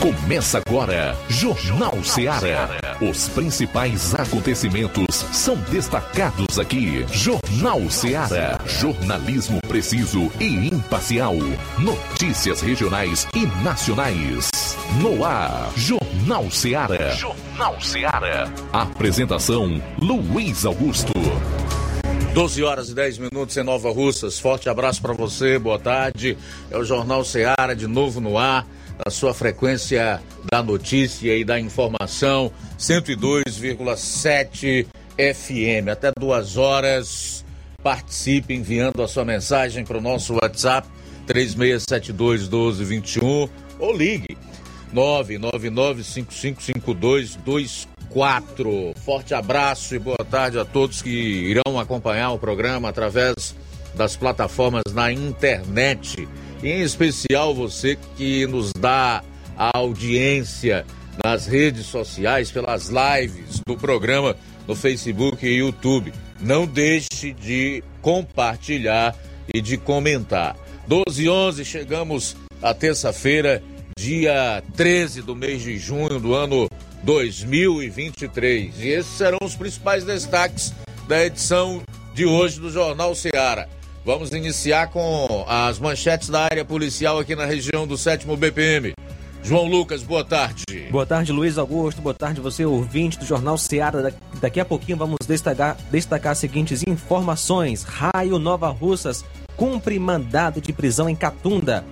Começa agora, Jornal Seara. Os principais acontecimentos são destacados aqui. Jornal Seara. Jornalismo preciso e imparcial. Notícias regionais e nacionais. No ar, Jornal Seara. Jornal Seara. Apresentação: Luiz Augusto. 12 horas e 10 minutos em Nova Russas. Forte abraço para você, boa tarde. É o Jornal Seara de novo no ar a sua frequência da notícia e da informação, 102,7 FM. Até duas horas. Participe enviando a sua mensagem para o nosso WhatsApp 3672 1221 ou ligue 999555224. Forte abraço e boa tarde a todos que irão acompanhar o programa através das plataformas na internet em especial você que nos dá a audiência nas redes sociais, pelas lives do programa no Facebook e YouTube. Não deixe de compartilhar e de comentar. 12 e 11, chegamos à terça-feira, dia 13 do mês de junho do ano 2023. E esses serão os principais destaques da edição de hoje do Jornal Ceará. Vamos iniciar com as manchetes da área policial aqui na região do 7 BPM. João Lucas, boa tarde. Boa tarde, Luiz Augusto. Boa tarde, você ouvinte do Jornal Seara. Daqui a pouquinho vamos destacar, destacar as seguintes informações. Raio Nova Russas cumpre mandado de prisão em Catunda.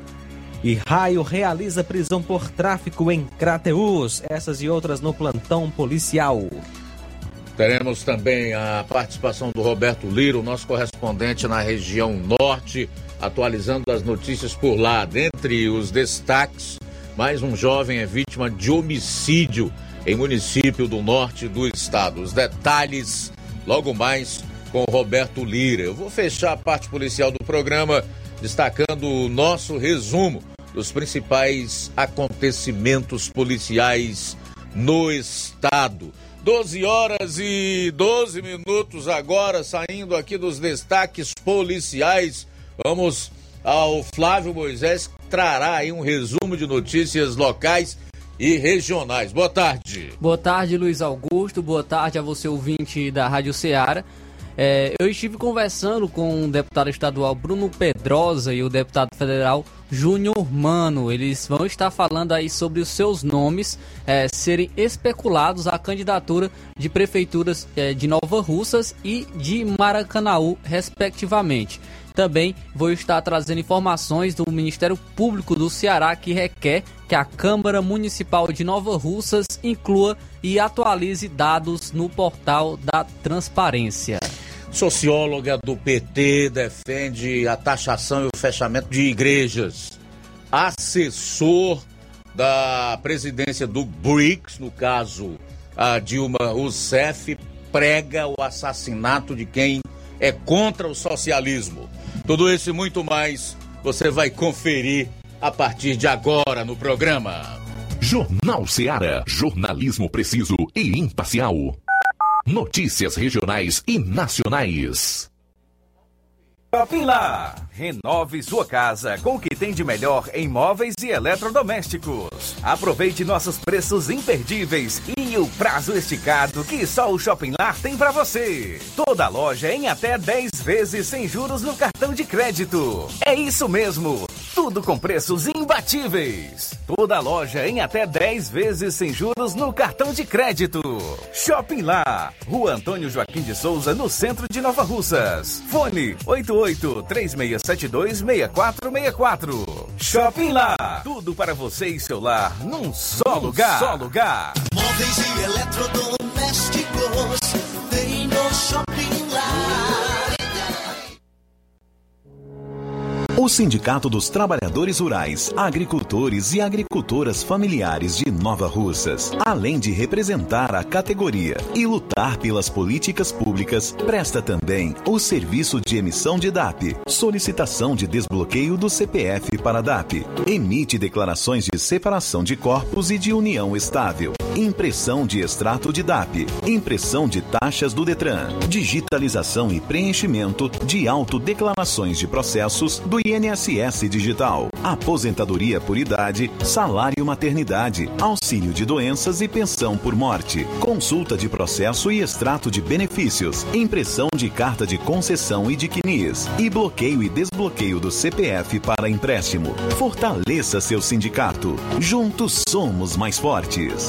E Raio realiza prisão por tráfico em Crateus. Essas e outras no plantão policial. Teremos também a participação do Roberto Liro, nosso correspondente na região norte, atualizando as notícias por lá. Dentre os destaques, mais um jovem é vítima de homicídio em município do norte do estado. Os detalhes logo mais com o Roberto Lira. Eu vou fechar a parte policial do programa destacando o nosso resumo dos principais acontecimentos policiais no estado. 12 horas e 12 minutos agora, saindo aqui dos destaques policiais. Vamos ao Flávio Moisés, que trará aí um resumo de notícias locais e regionais. Boa tarde. Boa tarde, Luiz Augusto. Boa tarde a você, ouvinte da Rádio Ceará. É, eu estive conversando com o deputado estadual Bruno Pedrosa e o deputado federal Júnior Mano. Eles vão estar falando aí sobre os seus nomes é, serem especulados à candidatura de prefeituras é, de Nova Russas e de Maracanaú, respectivamente. Também vou estar trazendo informações do Ministério Público do Ceará que requer que a Câmara Municipal de Nova Russas inclua e atualize dados no portal da transparência. Socióloga do PT defende a taxação e o fechamento de igrejas. Assessor da presidência do BRICS, no caso a Dilma Rousseff, prega o assassinato de quem é contra o socialismo. Tudo isso e muito mais você vai conferir a partir de agora no programa. Jornal Seara. Jornalismo preciso e imparcial. Notícias regionais e nacionais. Shopping Lá. Renove sua casa com o que tem de melhor em móveis e eletrodomésticos. Aproveite nossos preços imperdíveis e o prazo esticado que só o Shopping Lá tem para você. Toda loja em até 10 vezes sem juros no cartão de crédito. É isso mesmo. Tudo com preços imbatíveis. Toda loja em até 10 vezes sem juros no cartão de crédito. Shopping Lá. Rua Antônio Joaquim de Souza, no centro de Nova Russas. Fone 88 3672 6464. Shopping Lá. Tudo para você e seu lar num só lugar. Só lugar. Móveis e eletrodomésticos tem no Shopping O Sindicato dos Trabalhadores Rurais, Agricultores e Agricultoras Familiares de Nova Russas, além de representar a categoria e lutar pelas políticas públicas, presta também o serviço de emissão de DAP, solicitação de desbloqueio do CPF para DAP, emite declarações de separação de corpos e de união estável, impressão de extrato de DAP, impressão de taxas do Detran, digitalização e preenchimento de autodeclarações de processos do INSS Digital, aposentadoria por idade, salário maternidade, auxílio de doenças e pensão por morte, consulta de processo e extrato de benefícios, impressão de carta de concessão e de CNIS, e bloqueio e desbloqueio do CPF para empréstimo. Fortaleça seu sindicato. Juntos somos mais fortes.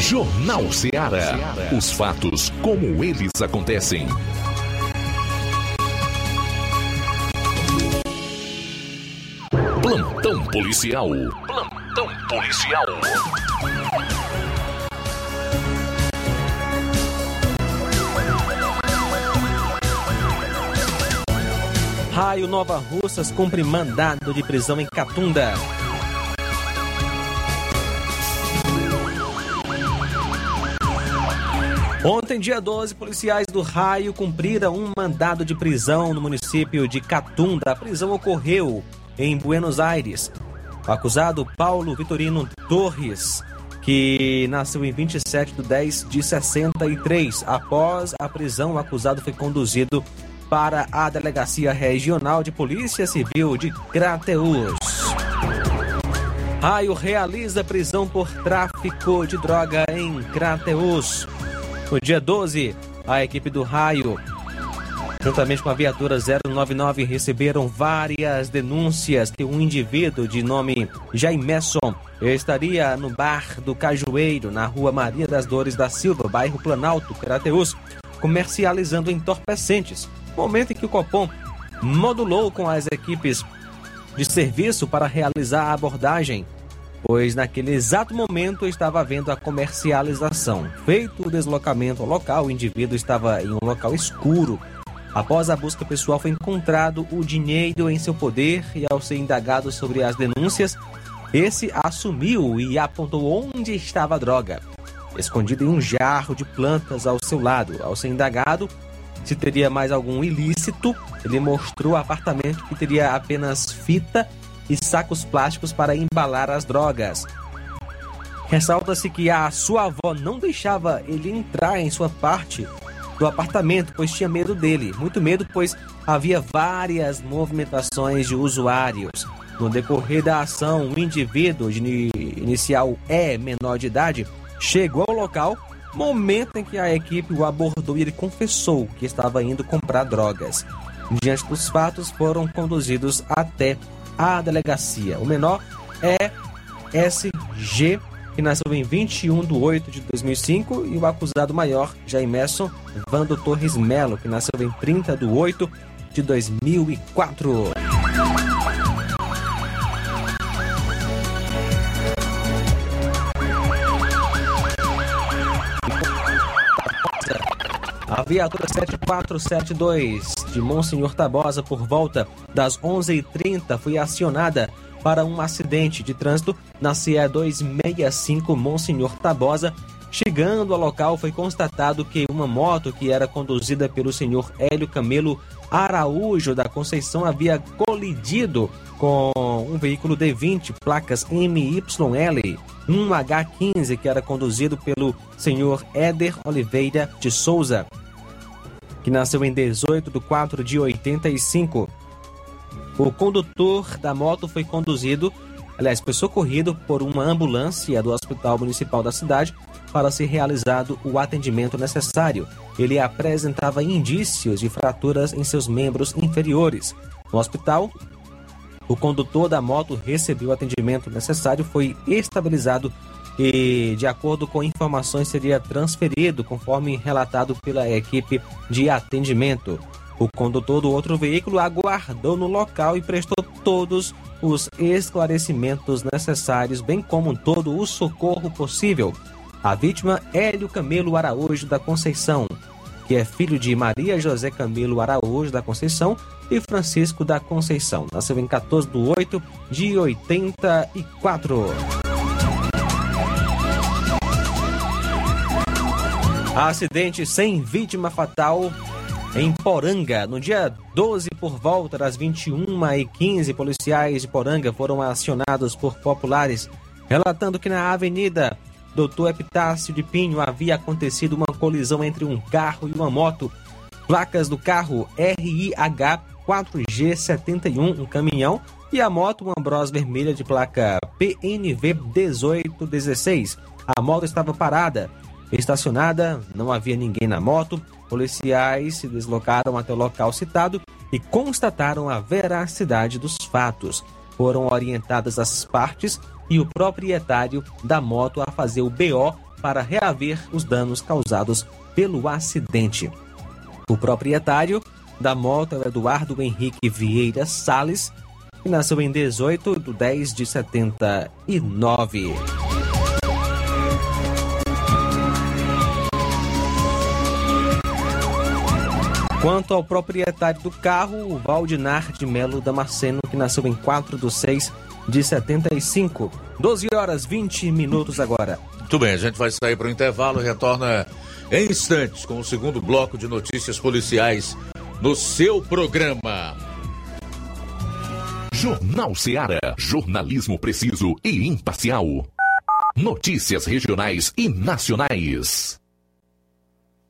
Jornal Ceará. Os fatos como eles acontecem. Plantão policial. Plantão policial. Raio Nova Russas cumpre mandado de prisão em Catunda. Ontem, dia 12, policiais do Raio cumpriram um mandado de prisão no município de Catunda. A prisão ocorreu em Buenos Aires. O acusado Paulo Vitorino Torres, que nasceu em 27 de 10 de 63. Após a prisão, o acusado foi conduzido para a Delegacia Regional de Polícia Civil de Crateús. Raio realiza prisão por tráfico de droga em Crateús. No dia 12, a equipe do Raio, juntamente com a viatura 099, receberam várias denúncias que um indivíduo de nome Jaimeson estaria no bar do Cajueiro, na rua Maria das Dores da Silva, bairro Planalto, Crateús, comercializando entorpecentes. Momento em que o Copom modulou com as equipes de serviço para realizar a abordagem pois naquele exato momento estava havendo a comercialização. Feito o deslocamento ao local, o indivíduo estava em um local escuro. Após a busca pessoal, foi encontrado o dinheiro em seu poder e, ao ser indagado sobre as denúncias, esse assumiu e apontou onde estava a droga, escondido em um jarro de plantas ao seu lado. Ao ser indagado se teria mais algum ilícito, ele mostrou o apartamento que teria apenas fita e sacos plásticos para embalar as drogas. Ressalta-se que a sua avó não deixava ele entrar em sua parte do apartamento, pois tinha medo dele. Muito medo, pois havia várias movimentações de usuários. No decorrer da ação, o indivíduo de inicial E, menor de idade, chegou ao local, momento em que a equipe o abordou e ele confessou que estava indo comprar drogas. Diante dos fatos, foram conduzidos até à delegacia. O menor é SG, que nasceu em 21 de 8 de 2005, e o acusado maior, Jaimerson Vando Torres Melo, que nasceu em 30 de 8 de 2004. Viatura 7472 de Monsenhor Tabosa, por volta das 11h30, foi acionada para um acidente de trânsito na CE 265 Monsenhor Tabosa. Chegando ao local, foi constatado que uma moto que era conduzida pelo senhor Hélio Camelo Araújo da Conceição havia colidido com um veículo D20, placas MYL 1H15, que era conduzido pelo senhor Éder Oliveira de Souza que nasceu em 18 de 4 de 85. O condutor da moto foi conduzido, aliás, foi socorrido por uma ambulância do Hospital Municipal da cidade para ser realizado o atendimento necessário. Ele apresentava indícios de fraturas em seus membros inferiores. No hospital, o condutor da moto recebeu o atendimento necessário, foi estabilizado e, de acordo com informações, seria transferido conforme relatado pela equipe de atendimento. O condutor do outro veículo aguardou no local e prestou todos os esclarecimentos necessários, bem como todo o socorro possível. A vítima, Hélio Camelo Araújo da Conceição, que é filho de Maria José Camilo Araújo da Conceição e Francisco da Conceição. Nasceu em 14 de 8 de 84. Acidente sem vítima fatal em Poranga. No dia 12, por volta das 21h15, policiais de Poranga foram acionados por populares, relatando que na avenida Doutor Epitácio de Pinho havia acontecido uma colisão entre um carro e uma moto. Placas do carro RIH 4G71, um caminhão, e a moto, uma Bros vermelha de placa PNV 1816. A moto estava parada, estacionada, não havia ninguém na moto. Policiais se deslocaram até o local citado e constataram a veracidade dos fatos. Foram orientadas as partes e o proprietário da moto a fazer o BO para reaver os danos causados pelo acidente. O proprietário da moto é Eduardo Henrique Vieira Sales, que nasceu em 18 de 10 de 79. Quanto ao proprietário do carro, o Valdinar de Melo Damasceno, que nasceu em 4 de 6 de 75. 12 horas 20 minutos agora. Muito bem, a gente vai sair para o intervalo e retorna em instantes com o segundo bloco de notícias policiais no seu programa. Jornal Seara. Jornalismo preciso e imparcial. Notícias regionais e nacionais.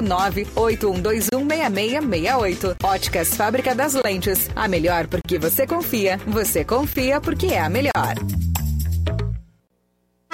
98121 6668. Óticas Fábrica das Lentes. A melhor porque você confia. Você confia porque é a melhor.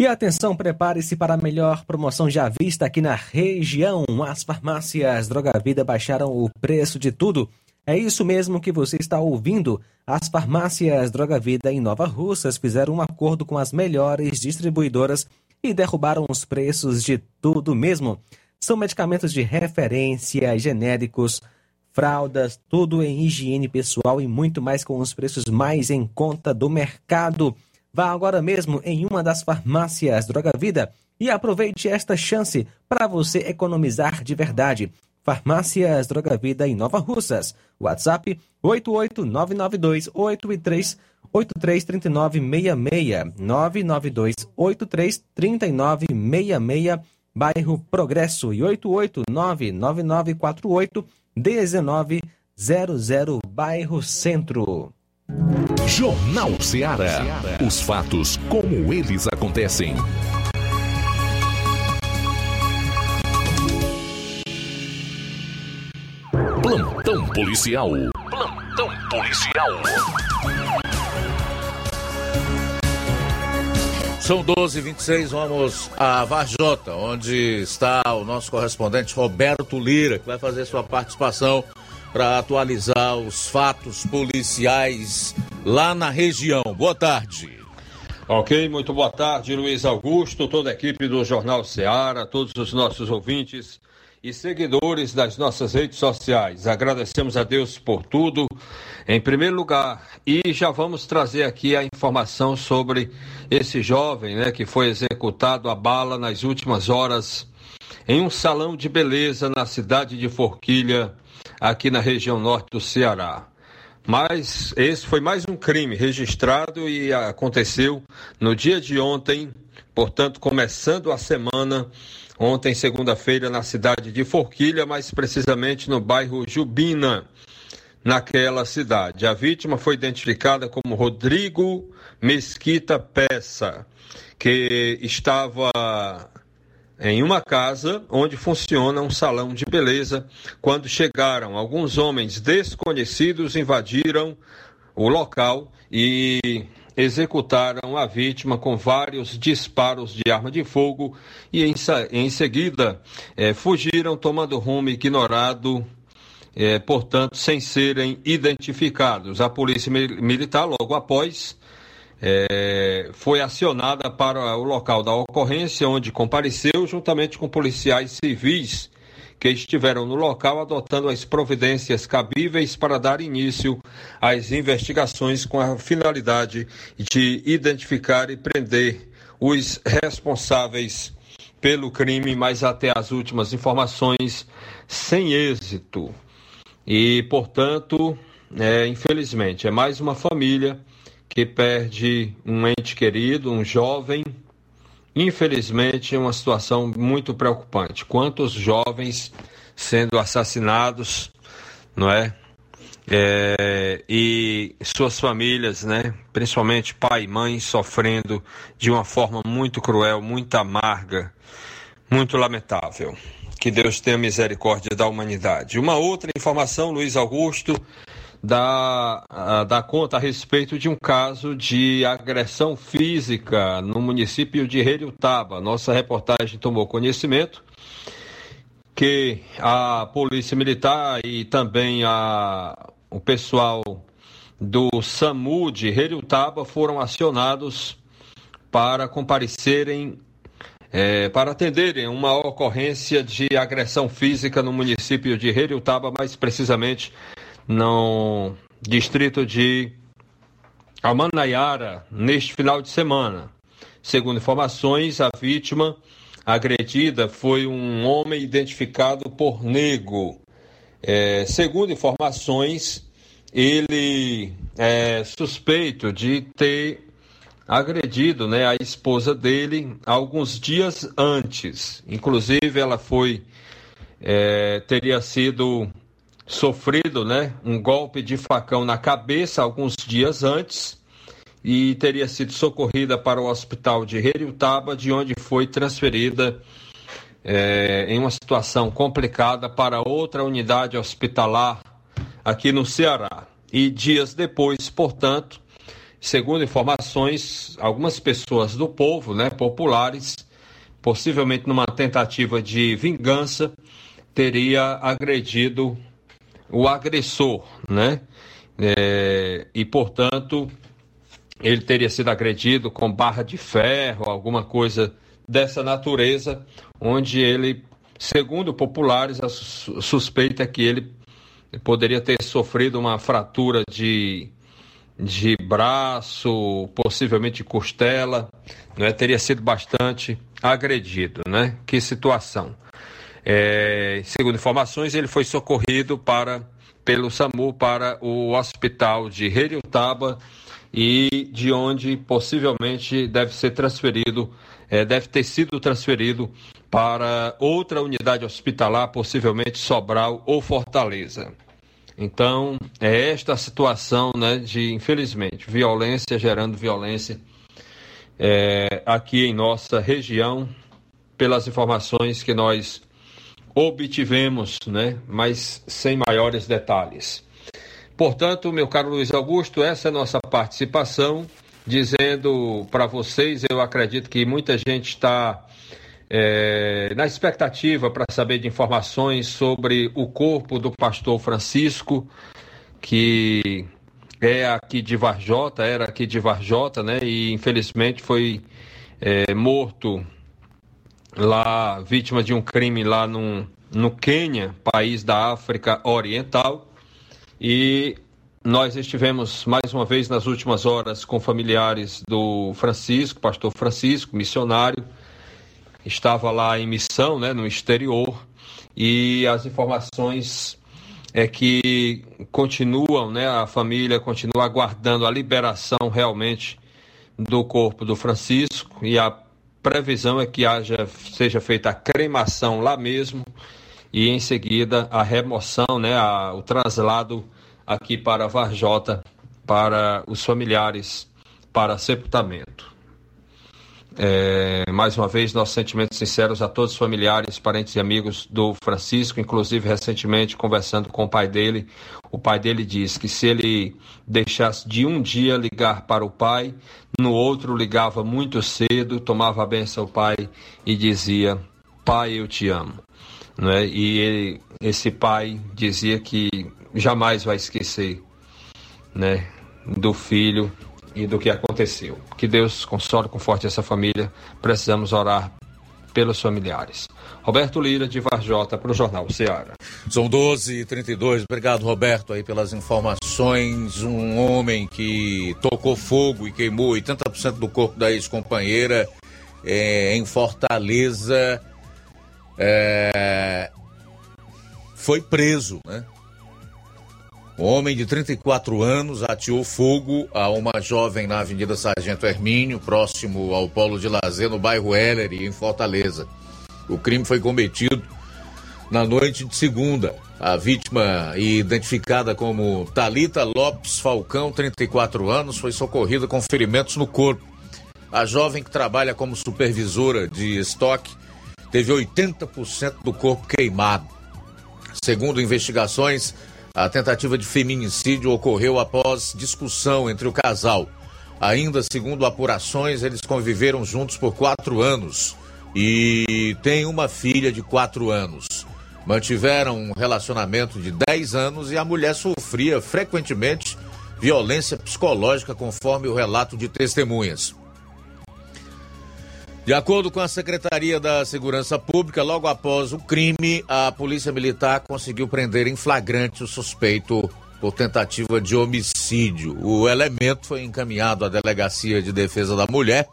E atenção, prepare-se para a melhor promoção já vista aqui na região. As farmácias Droga Vida baixaram o preço de tudo. É isso mesmo que você está ouvindo. As farmácias Droga Vida em Nova Russas fizeram um acordo com as melhores distribuidoras e derrubaram os preços de tudo mesmo. São medicamentos de referência, genéricos, fraldas, tudo em higiene pessoal e muito mais com os preços mais em conta do mercado. Vá agora mesmo em uma das farmácias Droga Vida e aproveite esta chance para você economizar de verdade. Farmácias Droga Vida em Nova Russas. WhatsApp 88992 83 833966 992 833966 bairro Progresso e 8899948 1900 bairro Centro. Jornal Ceará. Os fatos como eles acontecem. Plantão policial. Plantão policial. São 12h26, vamos a Varjota, onde está o nosso correspondente Roberto Lira, que vai fazer sua participação para atualizar os fatos policiais lá na região. Boa tarde. Ok, muito boa tarde, Luiz Augusto, toda a equipe do Jornal Ceará, todos os nossos ouvintes e seguidores das nossas redes sociais. Agradecemos a Deus por tudo, em primeiro lugar, e já vamos trazer aqui a informação sobre esse jovem, né, que foi executado a bala nas últimas horas em um salão de beleza na cidade de Forquilha, aqui na região norte do Ceará. Mas esse foi mais um crime registrado e aconteceu no dia de ontem, portanto, começando a semana, ontem, segunda-feira, na cidade de Forquilha, mais precisamente no bairro Jubina, naquela cidade. A vítima foi identificada como Rodrigo Mesquita Peça, que estava em uma casa onde funciona um salão de beleza. Quando chegaram, alguns homens desconhecidos invadiram o local e executaram a vítima com vários disparos de arma de fogo e em, em seguida eh, fugiram tomando rumo ignorado. Eh, portanto, sem serem identificados. A polícia militar, logo após, é, foi acionada para o local da ocorrência, onde compareceu juntamente com policiais civis que estiveram no local adotando as providências cabíveis para dar início às investigações com a finalidade de identificar e prender os responsáveis pelo crime, mas até as últimas informações sem êxito. E, portanto, é, infelizmente, é mais uma família que perde um ente querido, um jovem. Infelizmente, é uma situação muito preocupante. Quantos jovens sendo assassinados, não é? é? e suas famílias, né, principalmente pai e mãe, sofrendo de uma forma muito cruel, muito amarga, muito lamentável. Que Deus tenha misericórdia da humanidade. Uma outra informação, Luiz Augusto, dá, dá conta a respeito de um caso de agressão física no município de Heriutaba. Nossa reportagem tomou conhecimento que a Polícia Militar e também a, o pessoal do SAMU de Heriutaba foram acionados para comparecerem é, para atenderem uma ocorrência de agressão física no município de Heriutaba, mais precisamente no distrito de Amanaiara neste final de semana. Segundo informações, a vítima agredida foi um homem identificado por Nego. É, segundo informações, ele é suspeito de ter agredido né, a esposa dele alguns dias antes. Inclusive, ela foi é, teria sido sofrido né, um golpe de facão na cabeça alguns dias antes e teria sido socorrida para o hospital de Heriutaba, de onde foi transferida é, em uma situação complicada para outra unidade hospitalar aqui no Ceará. E dias depois, portanto, segundo informações, algumas pessoas do povo, né, populares, possivelmente numa tentativa de vingança, teria agredido o agressor, né? É, e, portanto, ele teria sido agredido com barra de ferro, alguma coisa dessa natureza, onde ele, segundo populares, a suspeita é que ele poderia ter sofrido uma fratura de, de braço, possivelmente costela, né? teria sido bastante agredido, né? Que situação. É, segundo informações, ele foi socorrido para, pelo SAMU para o hospital de Heriutaba e de onde possivelmente deve ser transferido, é, deve ter sido transferido para outra unidade hospitalar, possivelmente Sobral ou Fortaleza. Então, é esta a situação né, de, infelizmente, violência gerando violência é, aqui em nossa região, pelas informações que nós obtivemos, né, mas sem maiores detalhes. Portanto, meu caro Luiz Augusto, essa é a nossa participação, dizendo para vocês, eu acredito que muita gente está é, na expectativa para saber de informações sobre o corpo do pastor Francisco, que é aqui de Varjota, era aqui de Varjota, né? E infelizmente foi é, morto lá, vítima de um crime lá no, no Quênia, país da África Oriental. E nós estivemos mais uma vez nas últimas horas com familiares do Francisco, pastor Francisco, missionário. Estava lá em missão, né, no exterior, e as informações é que continuam, né, a família continua aguardando a liberação realmente do corpo do Francisco e a previsão é que haja seja feita a cremação lá mesmo e em seguida a remoção, né, a, o traslado aqui para Varjota para os familiares para sepultamento. É, mais uma vez, nossos sentimentos sinceros a todos os familiares, parentes e amigos do Francisco, inclusive recentemente conversando com o pai dele. O pai dele diz que se ele deixasse de um dia ligar para o pai, no outro ligava muito cedo, tomava a benção ao pai e dizia: Pai, eu te amo é E ele, esse pai dizia que jamais vai esquecer, né, do filho e do que aconteceu. Que Deus console com forte essa família. Precisamos orar pelos familiares. Roberto Lira, de Varjota, para o Jornal Ceará. São 12 e 32 Obrigado, Roberto, aí pelas informações. Um homem que tocou fogo e queimou 80% do corpo da ex-companheira é, em Fortaleza é, foi preso, né? Um homem de 34 anos ateou fogo a uma jovem na Avenida Sargento Hermínio, próximo ao polo de lazer no bairro Heller, em Fortaleza. O crime foi cometido na noite de segunda. A vítima, identificada como Talita Lopes Falcão, 34 anos, foi socorrida com ferimentos no corpo. A jovem que trabalha como supervisora de estoque teve 80% do corpo queimado. Segundo investigações, a tentativa de feminicídio ocorreu após discussão entre o casal. Ainda segundo apurações, eles conviveram juntos por quatro anos e têm uma filha de quatro anos. Mantiveram um relacionamento de 10 anos e a mulher sofria frequentemente violência psicológica, conforme o relato de testemunhas. De acordo com a Secretaria da Segurança Pública, logo após o crime, a Polícia Militar conseguiu prender em flagrante o suspeito por tentativa de homicídio. O elemento foi encaminhado à Delegacia de Defesa da Mulher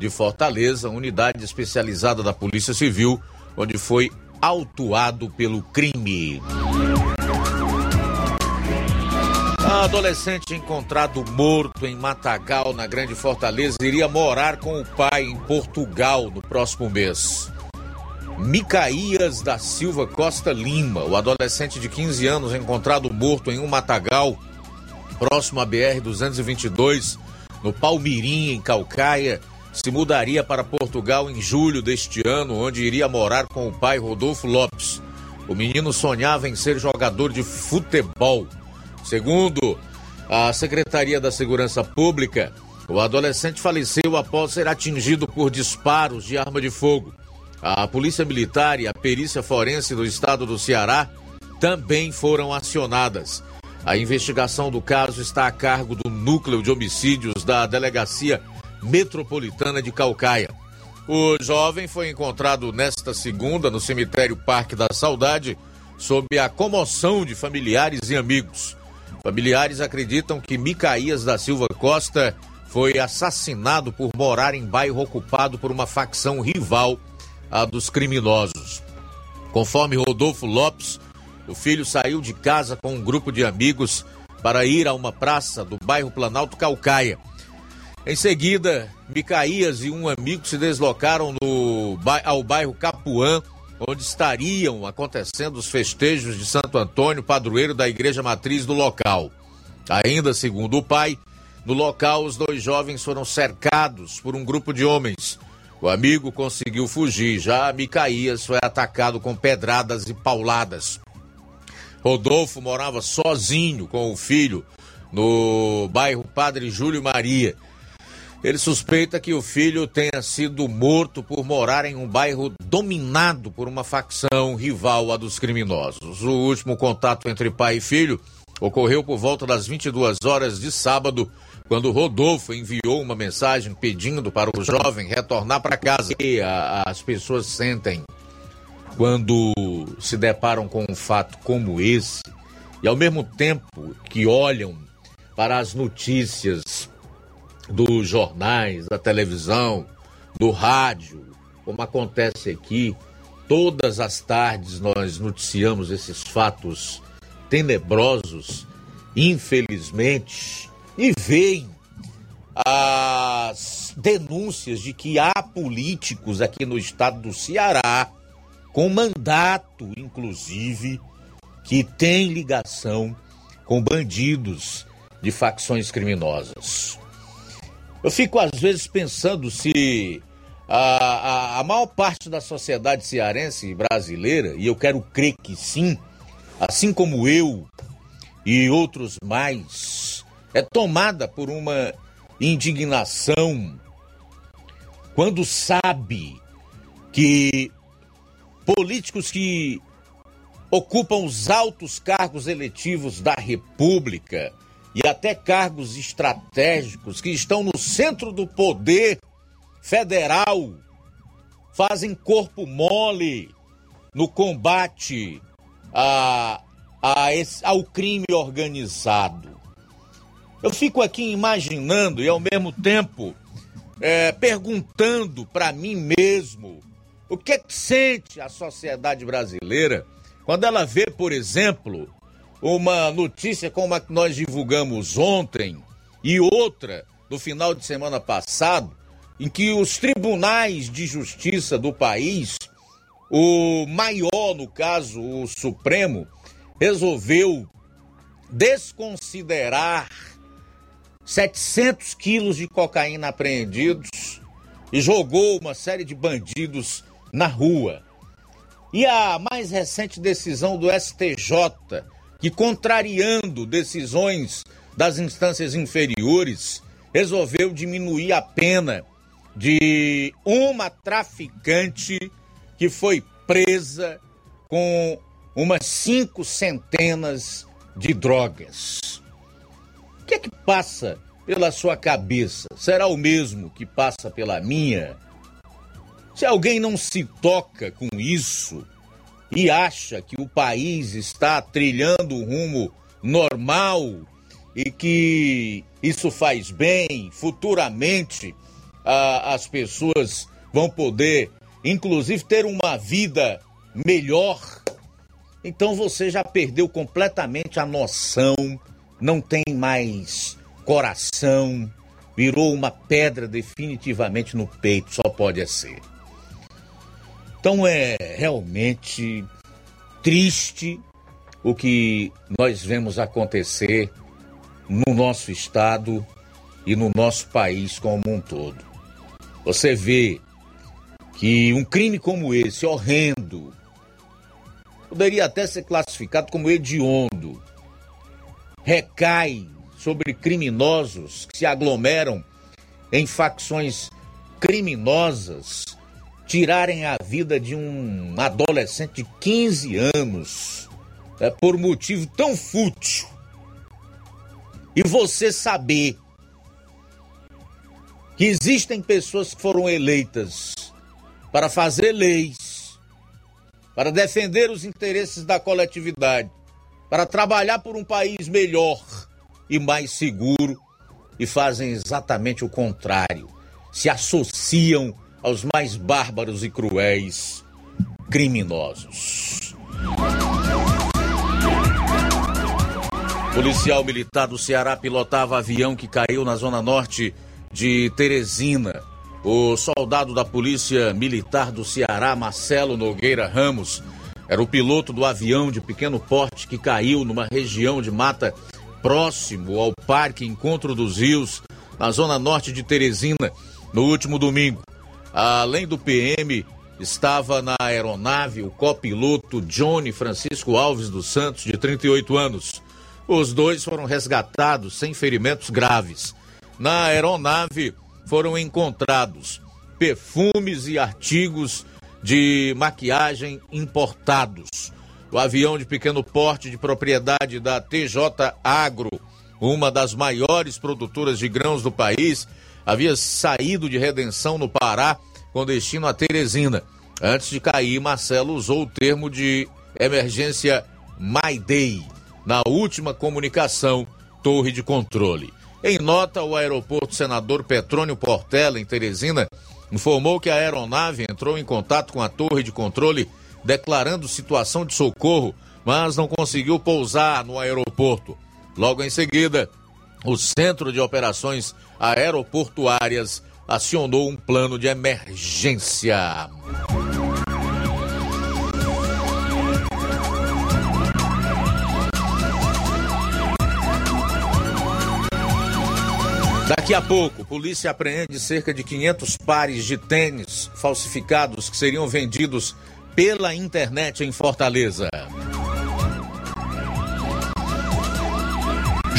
de Fortaleza, unidade especializada da Polícia Civil, onde foi autuado pelo crime. Adolescente encontrado morto em Matagal, na Grande Fortaleza, iria morar com o pai em Portugal no próximo mês. Micaías da Silva Costa Lima, o adolescente de 15 anos encontrado morto em um matagal, próximo à BR-222, no Palmirim, em Calcaia, se mudaria para Portugal em julho deste ano, onde iria morar com o pai Rodolfo Lopes. O menino sonhava em ser jogador de futebol. Segundo a Secretaria da Segurança Pública, o adolescente faleceu após ser atingido por disparos de arma de fogo. A Polícia Militar e a Perícia Forense do Estado do Ceará também foram acionadas. A investigação do caso está a cargo do Núcleo de Homicídios da Delegacia Metropolitana de Calcaia. O jovem foi encontrado nesta segunda no cemitério Parque da Saudade, sob a comoção de familiares e amigos. Familiares acreditam que Micaías da Silva Costa foi assassinado por morar em bairro ocupado por uma facção rival a dos criminosos. Conforme Rodolfo Lopes, o filho saiu de casa com um grupo de amigos para ir a uma praça do bairro Planalto Calcaia. Em seguida, Micaías e um amigo se deslocaram no, ao bairro Capuã, onde estariam acontecendo os festejos de Santo Antônio, padroeiro da igreja matriz do local. Ainda segundo o pai, no local os dois jovens foram cercados por um grupo de homens. O amigo conseguiu fugir, já Micaías foi atacado com pedradas e pauladas. Rodolfo morava sozinho com o filho no bairro Padre Júlio Maria. Ele suspeita que o filho tenha sido morto por morar em um bairro dominado por uma facção rival à dos criminosos. O último contato entre pai e filho ocorreu por volta das 22 horas de sábado, quando Rodolfo enviou uma mensagem pedindo para o jovem retornar para casa. E a, as pessoas sentem quando se deparam com um fato como esse e ao mesmo tempo que olham para as notícias dos jornais, da televisão, do rádio, como acontece aqui. Todas as tardes nós noticiamos esses fatos tenebrosos, infelizmente, e veem as denúncias de que há políticos aqui no estado do Ceará, com mandato, inclusive, que tem ligação com bandidos de facções criminosas. Eu fico às vezes pensando se a, a, a maior parte da sociedade cearense brasileira, e eu quero crer que sim, assim como eu e outros mais, é tomada por uma indignação quando sabe que políticos que ocupam os altos cargos eletivos da República e até cargos estratégicos que estão no centro do poder federal fazem corpo mole no combate a, a esse, ao crime organizado. Eu fico aqui imaginando e ao mesmo tempo é, perguntando para mim mesmo o que, é que sente a sociedade brasileira quando ela vê, por exemplo, uma notícia como a que nós divulgamos ontem e outra no final de semana passado, em que os tribunais de justiça do país, o maior, no caso, o Supremo, resolveu desconsiderar 700 quilos de cocaína apreendidos e jogou uma série de bandidos na rua. E a mais recente decisão do STJ que, contrariando decisões das instâncias inferiores, resolveu diminuir a pena de uma traficante que foi presa com umas cinco centenas de drogas. O que é que passa pela sua cabeça? Será o mesmo que passa pela minha? Se alguém não se toca com isso, e acha que o país está trilhando um rumo normal e que isso faz bem, futuramente a, as pessoas vão poder, inclusive, ter uma vida melhor, então você já perdeu completamente a noção, não tem mais coração, virou uma pedra definitivamente no peito, só pode ser. Então é realmente triste o que nós vemos acontecer no nosso estado e no nosso país como um todo. Você vê que um crime como esse, horrendo, poderia até ser classificado como hediondo, recai sobre criminosos que se aglomeram em facções criminosas tirarem a vida de um adolescente de 15 anos é, por motivo tão fútil. E você saber que existem pessoas que foram eleitas para fazer leis, para defender os interesses da coletividade, para trabalhar por um país melhor e mais seguro e fazem exatamente o contrário. Se associam aos mais bárbaros e cruéis criminosos. Policial militar do Ceará pilotava avião que caiu na zona norte de Teresina. O soldado da Polícia Militar do Ceará, Marcelo Nogueira Ramos, era o piloto do avião de pequeno porte que caiu numa região de mata próximo ao Parque Encontro dos Rios, na zona norte de Teresina, no último domingo. Além do PM, estava na aeronave o copiloto Johnny Francisco Alves dos Santos, de 38 anos. Os dois foram resgatados sem ferimentos graves. Na aeronave foram encontrados perfumes e artigos de maquiagem importados. O avião de pequeno porte de propriedade da TJ Agro, uma das maiores produtoras de grãos do país, havia saído de Redenção no Pará com destino a Teresina. Antes de cair, Marcelo usou o termo de emergência Mayday na última comunicação torre de controle. Em nota, o aeroporto Senador Petrônio Portela, em Teresina, informou que a aeronave entrou em contato com a torre de controle declarando situação de socorro, mas não conseguiu pousar no aeroporto. Logo em seguida, o Centro de Operações Aeroportuárias acionou um plano de emergência. Daqui a pouco, polícia apreende cerca de 500 pares de tênis falsificados que seriam vendidos pela internet em Fortaleza.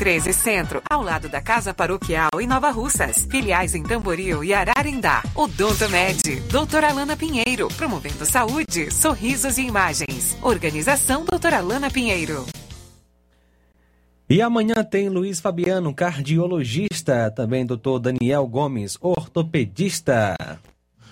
213 Centro, ao lado da Casa Paroquial em Nova Russas. Filiais em Tamboril e Ararindá. Odonto Med, doutora Alana Pinheiro, promovendo saúde, sorrisos e imagens. Organização doutora Alana Pinheiro. E amanhã tem Luiz Fabiano, cardiologista, também doutor Daniel Gomes, ortopedista.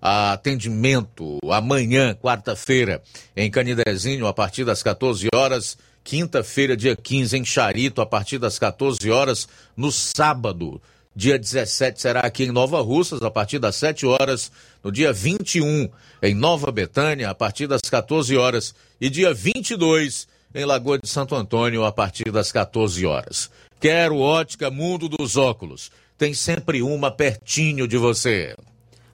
atendimento amanhã, quarta-feira, em Canidezinho, a partir das 14 horas. Quinta-feira, dia 15, em Charito, a partir das 14 horas. No sábado, Dia 17 será aqui em Nova Russas, a partir das 7 horas. No dia 21, em Nova Betânia, a partir das 14 horas. E dia 22, em Lagoa de Santo Antônio, a partir das 14 horas. Quero ótica Mundo dos Óculos. Tem sempre uma pertinho de você.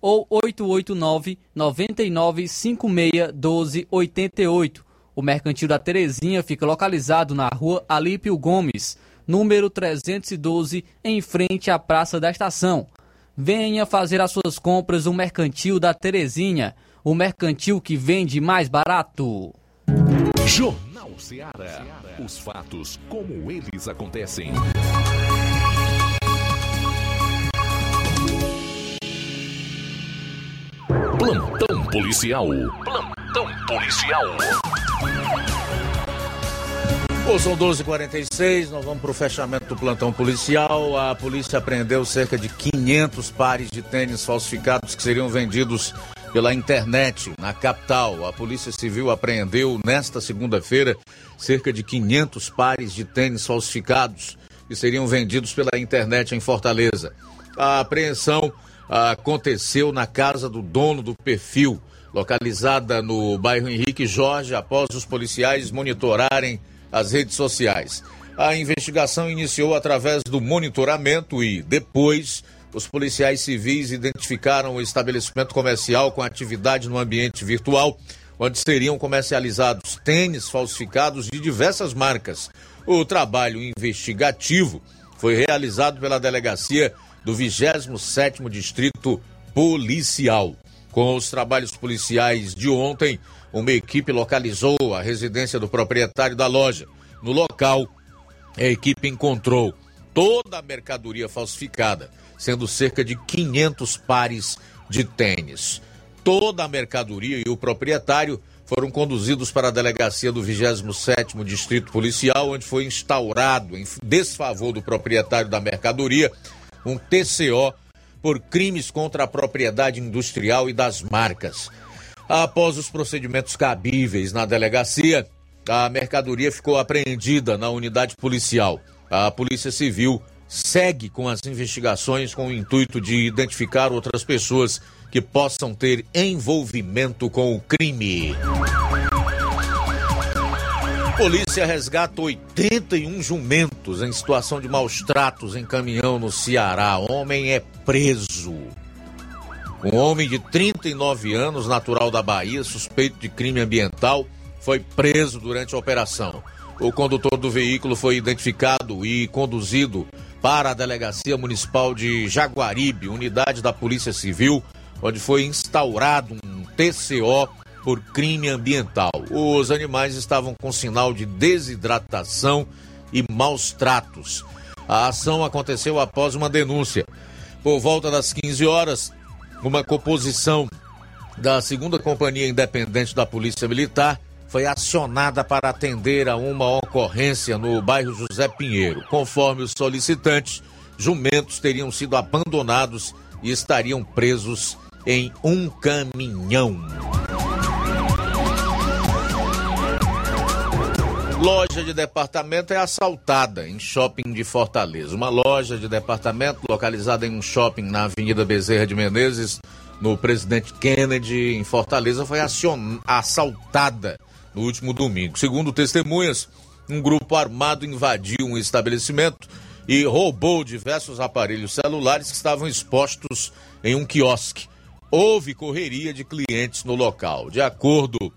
ou 889 9956 1288. O Mercantil da Terezinha fica localizado na rua Alípio Gomes, número 312, em frente à Praça da Estação. Venha fazer as suas compras no Mercantil da Terezinha, o mercantil que vende mais barato. Jornal Ceará. Os fatos como eles acontecem. Plantão policial. Plantão policial. Bom, são 12h46, nós vamos para o fechamento do plantão policial. A polícia apreendeu cerca de 500 pares de tênis falsificados que seriam vendidos pela internet na capital. A Polícia Civil apreendeu nesta segunda-feira cerca de 500 pares de tênis falsificados que seriam vendidos pela internet em Fortaleza. A apreensão aconteceu na casa do dono do perfil, localizada no bairro Henrique Jorge, após os policiais monitorarem as redes sociais. A investigação iniciou através do monitoramento e, depois, os policiais civis identificaram o estabelecimento comercial com atividade no ambiente virtual, onde seriam comercializados tênis falsificados de diversas marcas. O trabalho investigativo foi realizado pela delegacia do 27º Distrito Policial. Com os trabalhos policiais de ontem, uma equipe localizou a residência do proprietário da loja. No local, a equipe encontrou toda a mercadoria falsificada, sendo cerca de 500 pares de tênis. Toda a mercadoria e o proprietário foram conduzidos para a delegacia do 27º Distrito Policial, onde foi instaurado, em desfavor do proprietário da mercadoria, um TCO por crimes contra a propriedade industrial e das marcas. Após os procedimentos cabíveis na delegacia, a mercadoria ficou apreendida na unidade policial. A Polícia Civil segue com as investigações com o intuito de identificar outras pessoas que possam ter envolvimento com o crime. Polícia resgata 81 jumentos em situação de maus tratos em caminhão no Ceará. Homem é preso. Um homem de 39 anos, natural da Bahia, suspeito de crime ambiental, foi preso durante a operação. O condutor do veículo foi identificado e conduzido para a Delegacia Municipal de Jaguaribe, unidade da Polícia Civil, onde foi instaurado um TCO por crime ambiental. Os animais estavam com sinal de desidratação e maus tratos. A ação aconteceu após uma denúncia. Por volta das 15 horas, uma composição da segunda Companhia Independente da Polícia Militar foi acionada para atender a uma ocorrência no bairro José Pinheiro. Conforme os solicitantes, jumentos teriam sido abandonados e estariam presos em um caminhão. Loja de departamento é assaltada em shopping de Fortaleza. Uma loja de departamento localizada em um shopping na Avenida Bezerra de Menezes, no Presidente Kennedy, em Fortaleza, foi assaltada no último domingo. Segundo testemunhas, um grupo armado invadiu um estabelecimento e roubou diversos aparelhos celulares que estavam expostos em um quiosque. Houve correria de clientes no local. De acordo com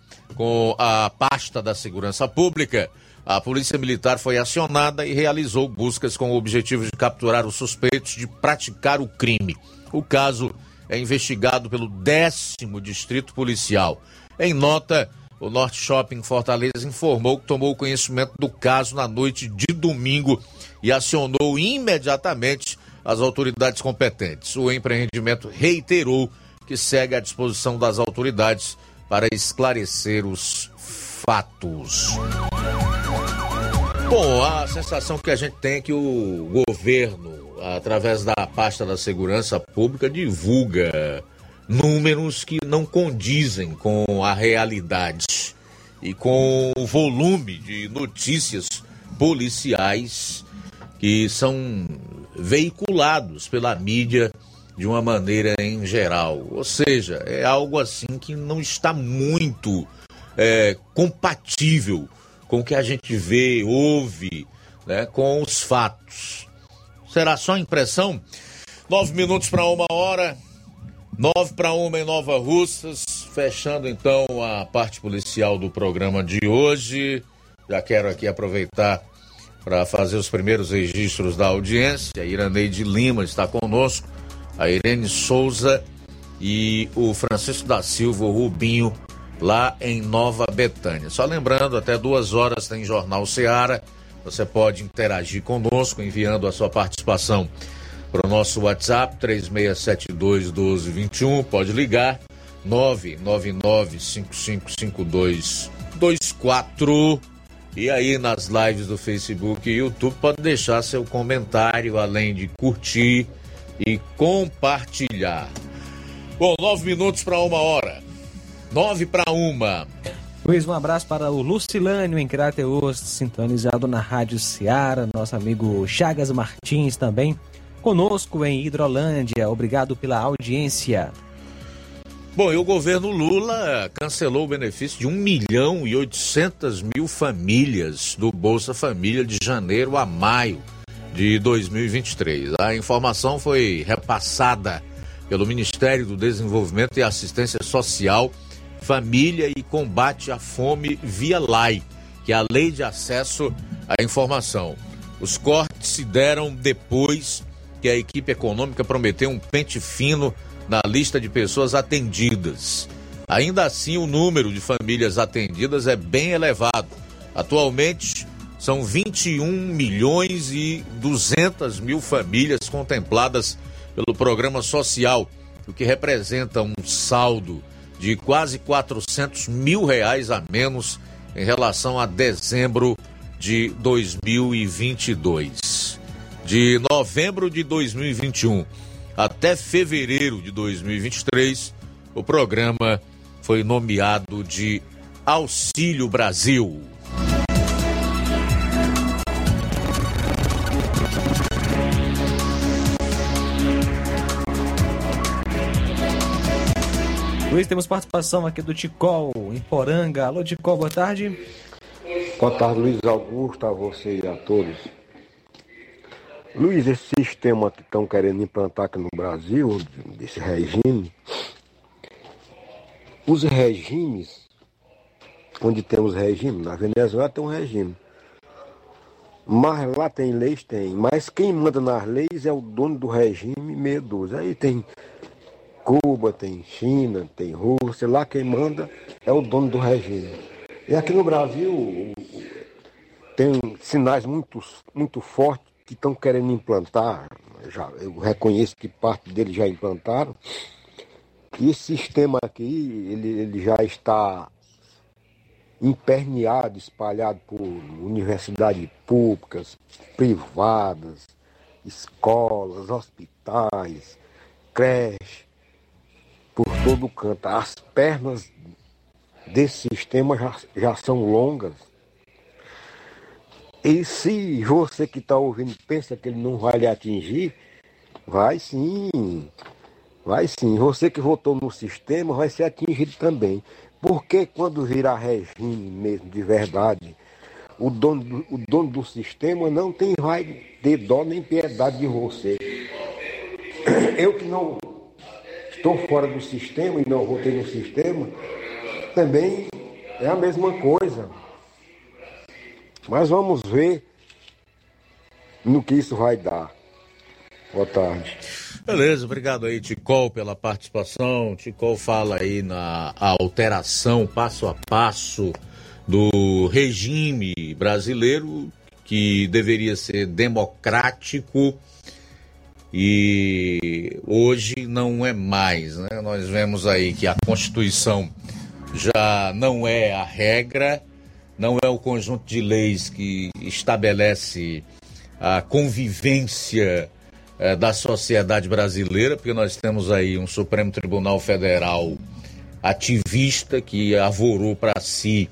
a pasta da Segurança Pública, a Polícia Militar foi acionada e realizou buscas com o objetivo de capturar os suspeitos de praticar o crime. O caso é investigado pelo décimo Distrito Policial. Em nota, o Norte Shopping Fortaleza informou que tomou conhecimento do caso na noite de domingo e acionou imediatamente as autoridades competentes. O empreendimento reiterou que segue à disposição das autoridades para esclarecer os fatos. Bom, a sensação que a gente tem é que o governo, através da pasta da segurança pública, divulga números que não condizem com a realidade e com o volume de notícias policiais que são veiculados pela mídia de uma maneira em geral. Ou seja, é algo assim que não está muito é, compatível com o que a gente vê, ouve, né, com os fatos. Será só impressão? Nove minutos para uma hora, nove para uma em Nova Russas, fechando então a parte policial do programa de hoje. Já quero aqui aproveitar para fazer os primeiros registros da audiência. A Iraneide Lima está conosco a Irene Souza e o Francisco da Silva, o Rubinho, lá em Nova Betânia. Só lembrando, até duas horas tem Jornal Seara. Você pode interagir conosco enviando a sua participação para o nosso WhatsApp 3672 1221. Pode ligar 999 555224. E aí nas lives do Facebook e YouTube pode deixar seu comentário, além de curtir e compartilhar. Bom, nove minutos para uma hora. Nove para uma. Luiz, um abraço para o Lucilânio em Crateus, sintonizado na Rádio Ceará, nosso amigo Chagas Martins também, conosco em Hidrolândia. Obrigado pela audiência. Bom, e o governo Lula cancelou o benefício de 1 milhão e 800 mil famílias do Bolsa Família de janeiro a maio de 2023. A informação foi repassada pelo Ministério do Desenvolvimento e Assistência Social, Família e Combate à Fome via LAI, que é a Lei de Acesso à Informação. Os cortes se deram depois que a equipe econômica prometeu um pente fino na lista de pessoas atendidas. Ainda assim, o número de famílias atendidas é bem elevado. Atualmente, são 21 milhões e 200 mil famílias contempladas pelo programa social, o que representa um saldo de quase 400 mil reais a menos em relação a dezembro de 2022. De novembro de 2021 até fevereiro de 2023, o programa foi nomeado de Auxílio Brasil. Luiz, temos participação aqui do Ticol, em Poranga. Alô, Ticol, boa tarde. Boa tarde, Luiz Augusto, a você e a todos. Luiz, esse sistema que estão querendo implantar aqui no Brasil, desse regime, os regimes, onde temos regime, na Venezuela tem um regime. Mas lá tem leis, tem. Mas quem manda nas leis é o dono do regime 612. Aí tem Cuba, tem China, tem Rússia, lá quem manda é o dono do regime. E aqui no Brasil tem sinais muito, muito fortes que estão querendo implantar, já, eu reconheço que parte deles já implantaram, e esse sistema aqui, ele, ele já está emperneado, espalhado por universidades públicas, privadas, escolas, hospitais, creches por todo canto. As pernas desse sistema já, já são longas. E se você que está ouvindo pensa que ele não vai lhe atingir, vai sim. Vai sim. Você que votou no sistema vai ser atingido também. Porque quando virar regime mesmo de verdade, o dono, do, o dono do sistema não tem, vai ter dó nem piedade de você. Eu que não estou fora do sistema e não votei no sistema, também é a mesma coisa. Mas vamos ver no que isso vai dar. Boa tarde. Beleza, obrigado aí, Ticol, pela participação. Ticol fala aí na alteração passo a passo do regime brasileiro, que deveria ser democrático e hoje não é mais. Né? Nós vemos aí que a Constituição já não é a regra, não é o conjunto de leis que estabelece a convivência eh, da sociedade brasileira, porque nós temos aí um Supremo Tribunal Federal ativista que avorou para si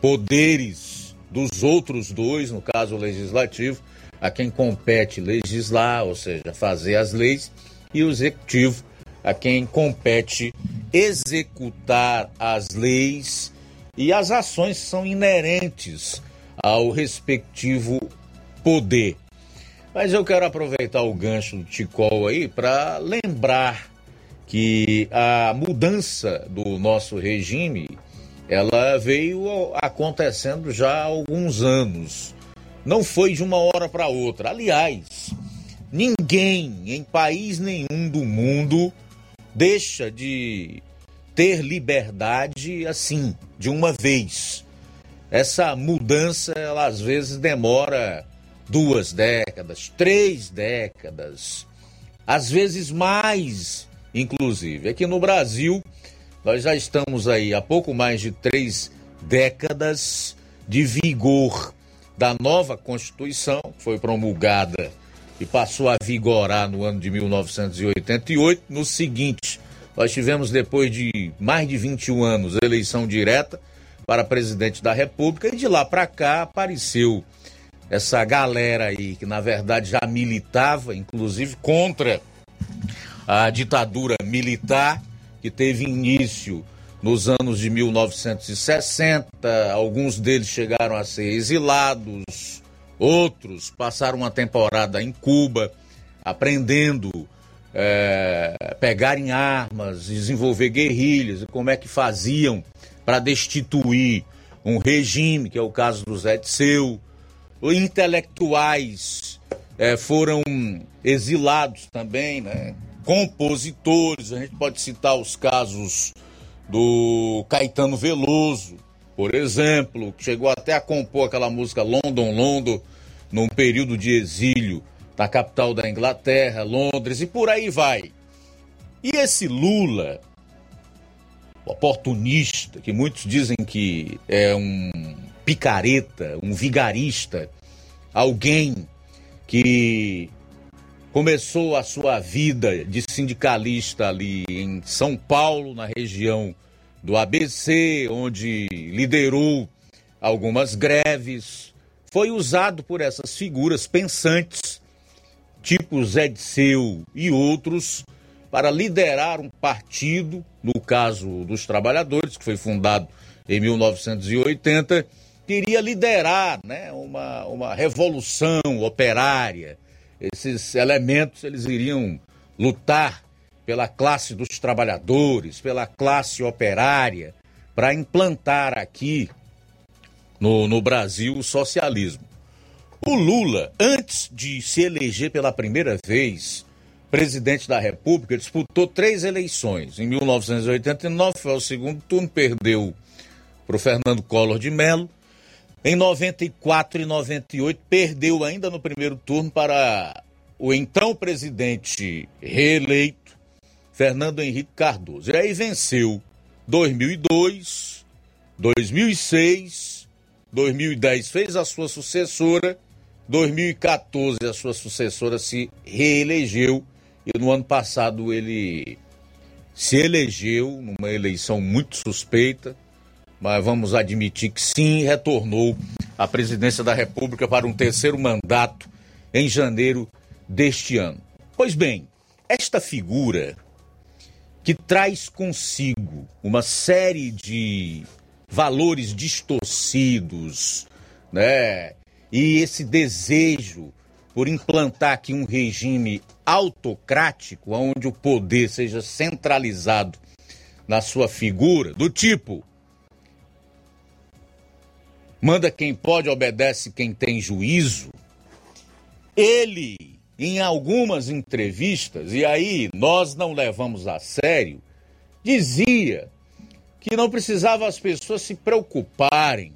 poderes dos outros dois, no caso o legislativo, a quem compete legislar, ou seja, fazer as leis, e o executivo, a quem compete executar as leis e as ações são inerentes ao respectivo poder. Mas eu quero aproveitar o gancho do Ticol aí para lembrar que a mudança do nosso regime ela veio acontecendo já há alguns anos. Não foi de uma hora para outra. Aliás, ninguém em país nenhum do mundo deixa de ter liberdade assim, de uma vez. Essa mudança, ela às vezes demora duas décadas, três décadas, às vezes mais, inclusive. Aqui no Brasil, nós já estamos aí há pouco mais de três décadas de vigor da nova Constituição, que foi promulgada e passou a vigorar no ano de 1988. No seguinte, nós tivemos, depois de mais de 21 anos, eleição direta para presidente da República, e de lá para cá apareceu essa galera aí que, na verdade, já militava, inclusive, contra a ditadura militar que teve início nos anos de 1960. Alguns deles chegaram a ser exilados, outros passaram uma temporada em Cuba, aprendendo é, pegarem armas, desenvolver guerrilhas como é que faziam para destituir um regime, que é o caso do Zé Disseu. Intelectuais é, foram exilados também, né? compositores, a gente pode citar os casos do Caetano Veloso, por exemplo, que chegou até a compor aquela música London, London, num período de exílio na capital da Inglaterra, Londres, e por aí vai. E esse Lula, oportunista, que muitos dizem que é um picareta, um vigarista, alguém que começou a sua vida de sindicalista ali em São Paulo, na região do ABC, onde liderou algumas greves, foi usado por essas figuras pensantes, tipo Zé Disseu e outros, para liderar um partido, no caso dos trabalhadores, que foi fundado em 1980, queria liderar né, uma, uma revolução operária, esses elementos eles iriam lutar pela classe dos trabalhadores, pela classe operária, para implantar aqui no, no Brasil o socialismo. O Lula, antes de se eleger pela primeira vez presidente da República, disputou três eleições. Em 1989 foi ao segundo turno, perdeu para o Fernando Collor de Mello. Em 94 e 98, perdeu ainda no primeiro turno para o então presidente reeleito, Fernando Henrique Cardoso. E aí venceu 2002, 2006, 2010 fez a sua sucessora, 2014 a sua sucessora se reelegeu e no ano passado ele se elegeu numa eleição muito suspeita, mas vamos admitir que sim, retornou à presidência da República para um terceiro mandato em janeiro deste ano. Pois bem, esta figura que traz consigo uma série de valores distorcidos, né? E esse desejo por implantar aqui um regime autocrático, onde o poder seja centralizado na sua figura, do tipo manda quem pode, obedece quem tem juízo. Ele, em algumas entrevistas, e aí nós não levamos a sério, dizia que não precisava as pessoas se preocuparem,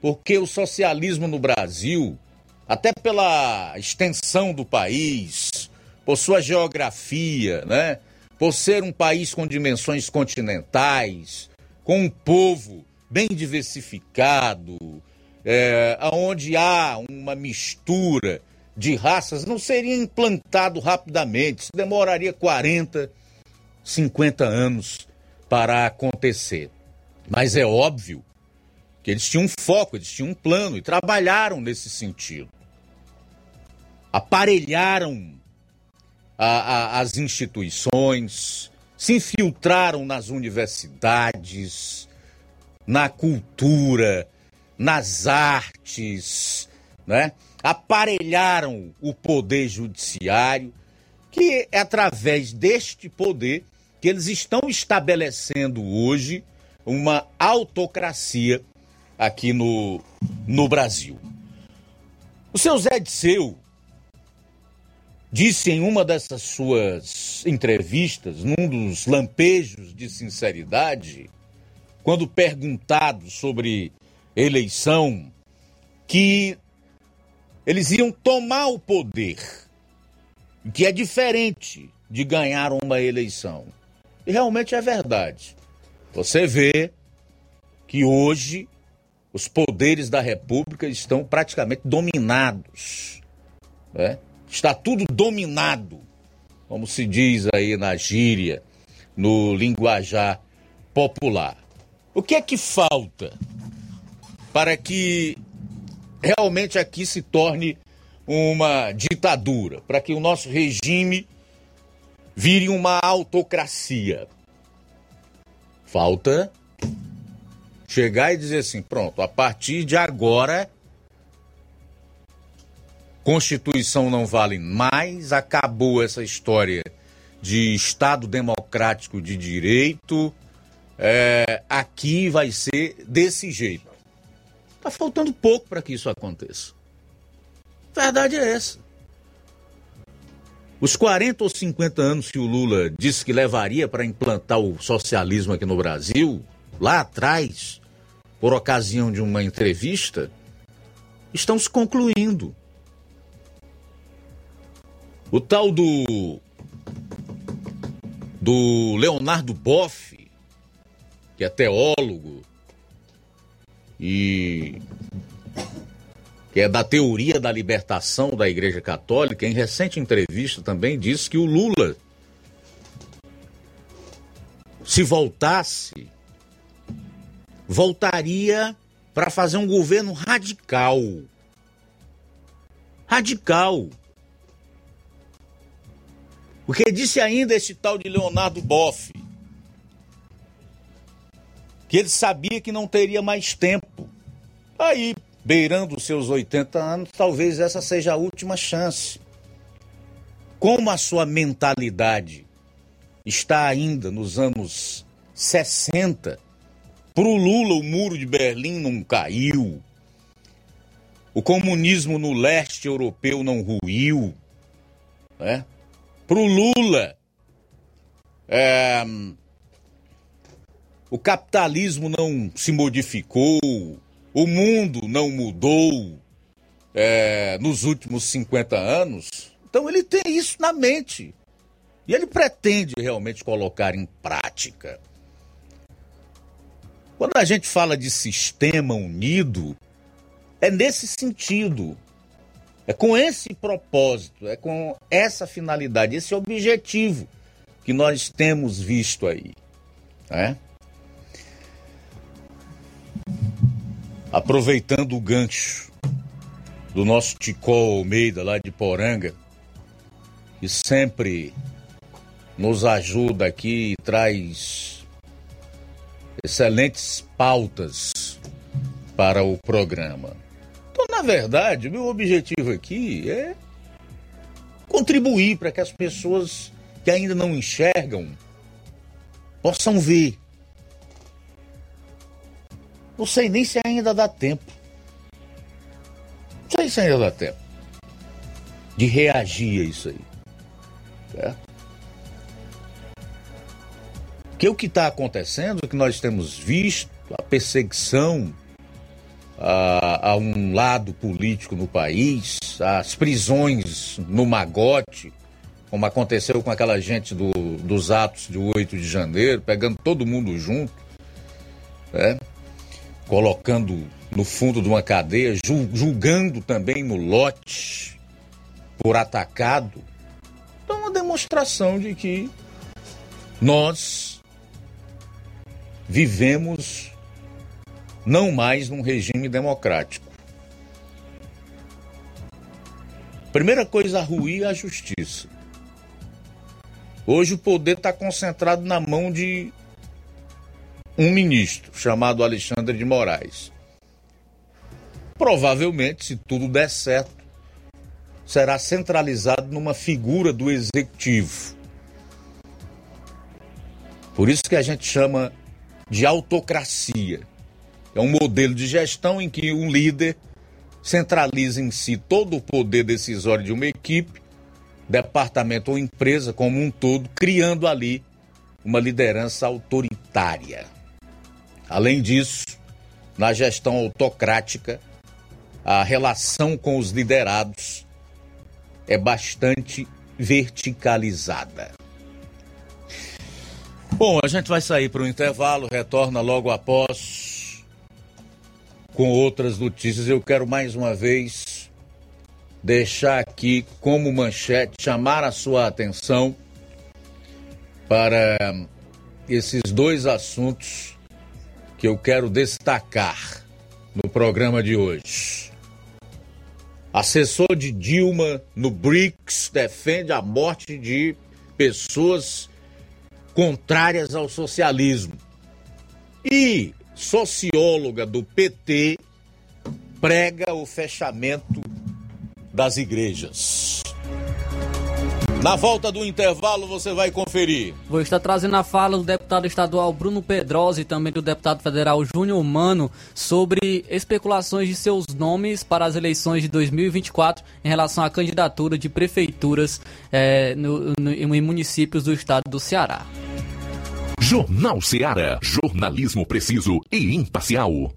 porque o socialismo no Brasil, até pela extensão do país, por sua geografia, né? por ser um país com dimensões continentais, com um povo bem diversificado, é, onde há uma mistura de raças, não seria implantado rapidamente, isso demoraria 40, 50 anos para acontecer. Mas é óbvio que eles tinham um foco, eles tinham um plano e trabalharam nesse sentido. Aparelharam a, a, as instituições, se infiltraram nas universidades, na cultura, nas artes, né? aparelharam o poder judiciário, que é através deste poder que eles estão estabelecendo hoje uma autocracia aqui no, no Brasil. O seu Zé Disseu disse em uma dessas suas entrevistas, num dos lampejos de sinceridade, quando perguntado sobre eleição, que eles iam tomar o poder, que é diferente de ganhar uma eleição. E realmente é verdade. Você vê que hoje os poderes da República estão praticamente dominados. Né? Está tudo dominado, como se diz aí na gíria, no linguajar popular. O que é que falta para que realmente aqui se torne uma ditadura, para que o nosso regime vire uma autocracia? Falta chegar e dizer assim: pronto, a partir de agora Constituição não vale mais, acabou essa história de Estado democrático de direito, é, aqui vai ser desse jeito. Está faltando pouco para que isso aconteça. A verdade é essa. Os 40 ou 50 anos que o Lula disse que levaria para implantar o socialismo aqui no Brasil, lá atrás, por ocasião de uma entrevista, estão se concluindo. O tal do. do Leonardo Boff, que é teólogo e que é da teoria da libertação da Igreja Católica, em recente entrevista também disse que o Lula, se voltasse, voltaria para fazer um governo radical. Radical. Porque disse ainda esse tal de Leonardo Boff que ele sabia que não teria mais tempo. Aí, beirando os seus 80 anos, talvez essa seja a última chance. Como a sua mentalidade está ainda nos anos 60, para o Lula o muro de Berlim não caiu, o comunismo no leste europeu não ruiu, né? Para o Lula, é, o capitalismo não se modificou, o mundo não mudou é, nos últimos 50 anos. Então ele tem isso na mente. E ele pretende realmente colocar em prática. Quando a gente fala de sistema unido, é nesse sentido. É com esse propósito, é com essa finalidade, esse objetivo que nós temos visto aí. Né? Aproveitando o gancho do nosso Ticó Almeida, lá de Poranga, que sempre nos ajuda aqui e traz excelentes pautas para o programa. Então, na verdade, o meu objetivo aqui é contribuir para que as pessoas que ainda não enxergam possam ver. Não sei nem se ainda dá tempo. Não sei se ainda dá tempo de reagir a isso aí. Certo? Que o que está acontecendo, o que nós temos visto, a perseguição a, a, um lado político no país, as prisões no magote, como aconteceu com aquela gente do, dos atos de 8 de janeiro, pegando todo mundo junto, né? Colocando no fundo de uma cadeia, julgando também no lote por atacado. É uma demonstração de que nós vivemos não mais num regime democrático. Primeira coisa ruim é a justiça. Hoje o poder está concentrado na mão de um ministro chamado Alexandre de Moraes. Provavelmente, se tudo der certo, será centralizado numa figura do executivo. Por isso que a gente chama de autocracia. É um modelo de gestão em que um líder centraliza em si todo o poder decisório de uma equipe, departamento ou empresa como um todo, criando ali uma liderança autoritária. Além disso, na gestão autocrática, a relação com os liderados é bastante verticalizada. Bom, a gente vai sair para o intervalo, retorna logo após com outras notícias. Eu quero mais uma vez deixar aqui como manchete, chamar a sua atenção para esses dois assuntos que eu quero destacar no programa de hoje. Assessor de Dilma no BRICS defende a morte de pessoas contrárias ao socialismo. E socióloga do PT prega o fechamento das igrejas. Na volta do intervalo você vai conferir. Vou estar trazendo a fala do deputado estadual Bruno Pedrosa e também do deputado federal Júnior Mano sobre especulações de seus nomes para as eleições de 2024 em relação à candidatura de prefeituras é, no, no, em municípios do estado do Ceará. Jornal Ceará, jornalismo preciso e imparcial.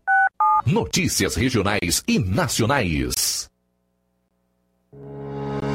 Notícias regionais e nacionais.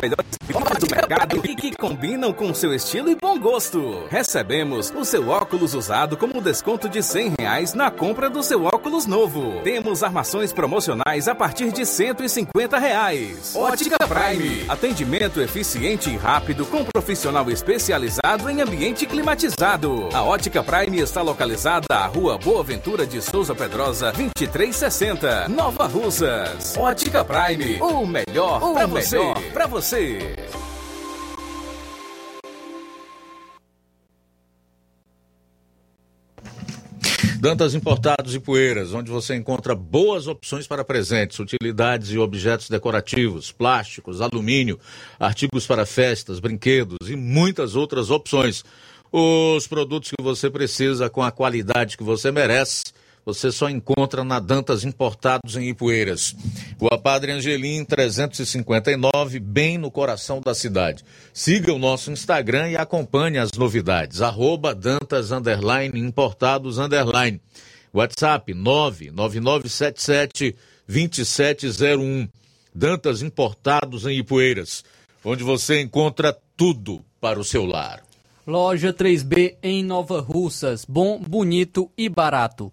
melhores do mercado e que combinam com seu estilo e bom gosto. Recebemos o seu óculos usado como desconto de 100 reais na compra do seu óculos novo. Temos armações promocionais a partir de 150 reais. Ótica Prime. Atendimento eficiente e rápido com profissional especializado em ambiente climatizado. A Ótica Prime está localizada à Rua Boa Ventura de Souza Pedrosa, 2360, Nova Russas. Ótica Prime. O melhor para você. Pra você. Dantas Importados e Poeiras, onde você encontra boas opções para presentes, utilidades e objetos decorativos, plásticos, alumínio, artigos para festas, brinquedos e muitas outras opções. Os produtos que você precisa com a qualidade que você merece você só encontra na Dantas Importados em Ipueiras. Rua Padre Angelim, 359, bem no coração da cidade. Siga o nosso Instagram e acompanhe as novidades. Arroba Dantas Underline Importados Underline. WhatsApp 99977 2701. Dantas Importados em Ipueiras, onde você encontra tudo para o seu lar. Loja 3B em Nova Russas. Bom, bonito e barato.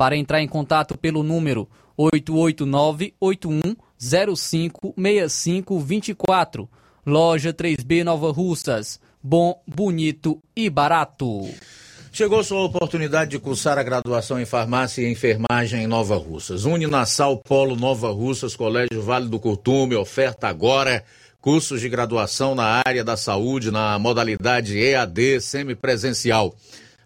para entrar em contato pelo número 889-8105-6524. Loja 3B Nova Russas. Bom, bonito e barato. Chegou sua oportunidade de cursar a graduação em farmácia e enfermagem em Nova Russas. Uninasal Polo Nova Russas, Colégio Vale do Curtume, oferta agora cursos de graduação na área da saúde na modalidade EAD semipresencial.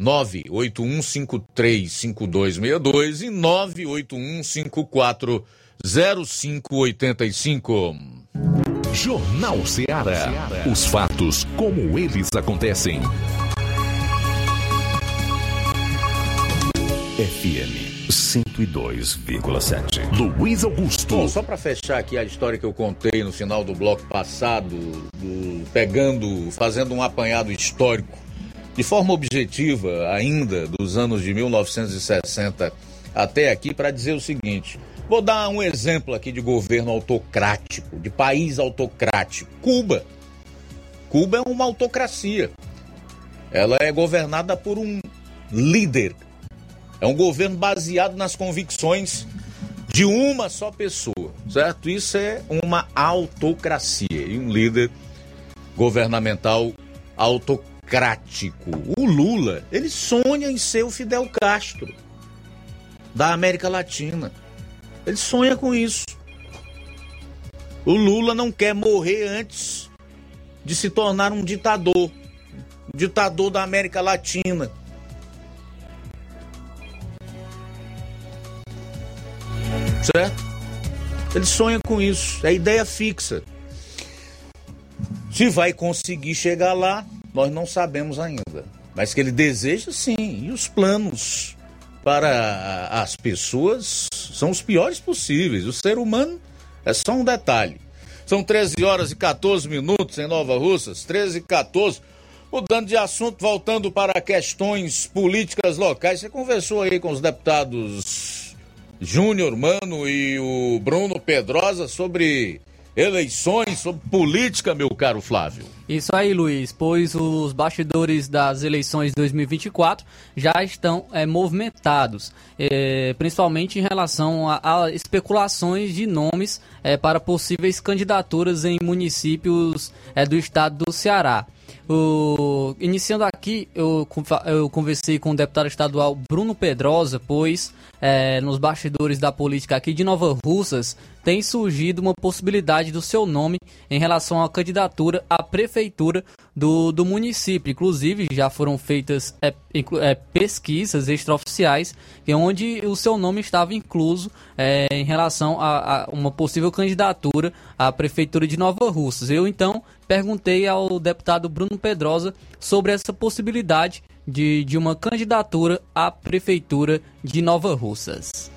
981535262 e 981540585. Jornal Ceará. Os fatos como eles acontecem. FM 102,7. Luiz Augusto. Bom, só para fechar aqui a história que eu contei no final do bloco passado, do, pegando, fazendo um apanhado histórico de forma objetiva, ainda dos anos de 1960 até aqui, para dizer o seguinte: vou dar um exemplo aqui de governo autocrático, de país autocrático. Cuba. Cuba é uma autocracia. Ela é governada por um líder. É um governo baseado nas convicções de uma só pessoa, certo? Isso é uma autocracia e um líder governamental autocrático democrático. O Lula, ele sonha em ser o Fidel Castro da América Latina. Ele sonha com isso. O Lula não quer morrer antes de se tornar um ditador, um ditador da América Latina. Certo? Ele sonha com isso, é ideia fixa. Se vai conseguir chegar lá, nós não sabemos ainda. Mas que ele deseja, sim. E os planos para as pessoas são os piores possíveis. O ser humano é só um detalhe. São 13 horas e 14 minutos em Nova Russas, 13 e 14. Mudando de assunto, voltando para questões políticas locais. Você conversou aí com os deputados Júnior Mano e o Bruno Pedrosa sobre eleições, sobre política, meu caro Flávio. Isso aí, Luiz, pois os bastidores das eleições de 2024 já estão é, movimentados, é, principalmente em relação a, a especulações de nomes é, para possíveis candidaturas em municípios do estado do Ceará. O, iniciando aqui, eu, eu conversei com o deputado estadual Bruno Pedrosa, pois nos bastidores da política aqui de Nova Russas tem surgido uma possibilidade do seu nome em relação à candidatura à prefeitura do, do município. Inclusive, já foram feitas é, é, pesquisas extraoficiais onde o seu nome estava incluso é, em relação a, a, uma possível candidatura à prefeitura de Nova Russas. Eu, então, perguntei ao deputado Bruno Pedrosa sobre essa possibilidade de, de uma candidatura à prefeitura de Nova Russas.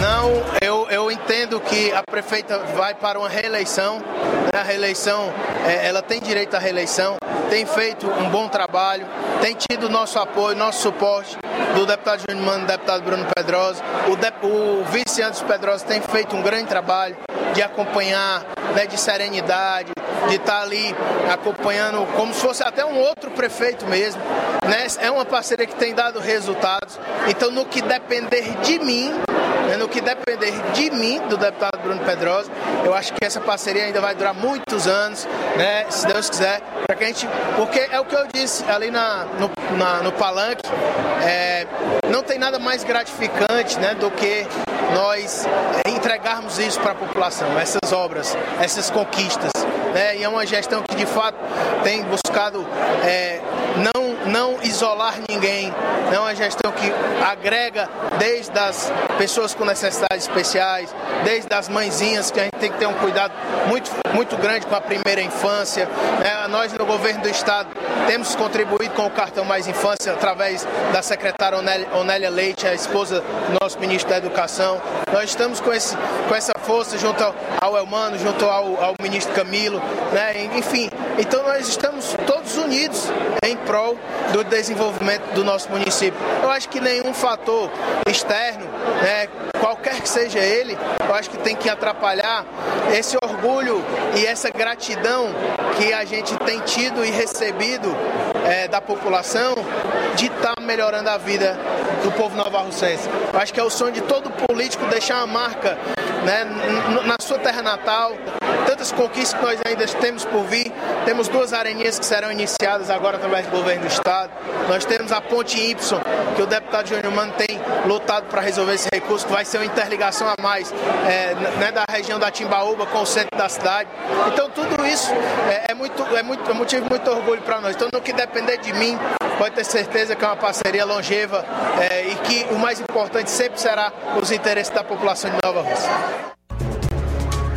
Não, eu, eu entendo que a prefeita vai para uma reeleição. Né? A reeleição, é, ela tem direito à reeleição, tem feito um bom trabalho, tem tido nosso apoio, nosso suporte do deputado Júnior Mano, do deputado Bruno Pedrosa. O, o vice Anderson Pedrosa tem feito um grande trabalho de acompanhar, né, de serenidade, de estar ali acompanhando como se fosse até um outro prefeito mesmo. Né? É uma parceria que tem dado resultados. Então, no que depender de mim, no que depender de mim, do deputado Bruno Pedrosa, eu acho que essa parceria ainda vai durar muitos anos, né, se Deus quiser, para que a gente. Porque é o que eu disse ali na, no, na, no palanque, é, não tem nada mais gratificante né, do que nós entregarmos isso para a população, essas obras, essas conquistas. Né? E é uma gestão que de fato tem buscado é, não, não isolar ninguém, é uma gestão que agrega desde as pessoas com necessidades especiais, desde as mãezinhas, que a gente tem que ter um cuidado muito, muito grande com a primeira infância. Né? Nós no governo do estado temos contribuído com o cartão Mais Infância através da secretária Onélia Leite, a esposa do nosso ministro da Educação. Nós estamos com, esse, com essa força junto ao, Elmano, junto ao, ao ministro Camilo, né? enfim. Então nós estamos todos unidos em prol do desenvolvimento do nosso município. Eu acho que nenhum fator externo, né, qualquer que seja ele, eu acho que tem que atrapalhar esse orgulho e essa gratidão que a gente tem tido e recebido é, da população de estar tá melhorando a vida do povo novarrocense. Eu acho que é o sonho de todo político deixar uma marca né, na sua terra natal, tantas conquistas que nós ainda temos por vir. Temos duas areninhas que serão iniciadas agora através do governo do estado. Nós temos a ponte Y, que o deputado Júnior Mano tem lutado para resolver esse recurso, que vai ser uma interligação a mais é, né, da região da Timbaúba com o centro da cidade. Então tudo isso é, é muito, é, muito, é motivo muito orgulho para nós. Então no que depender de mim, pode ter certeza que é uma parceria longeva é, e que o mais importante sempre será os interesses da população de Nova Rússia.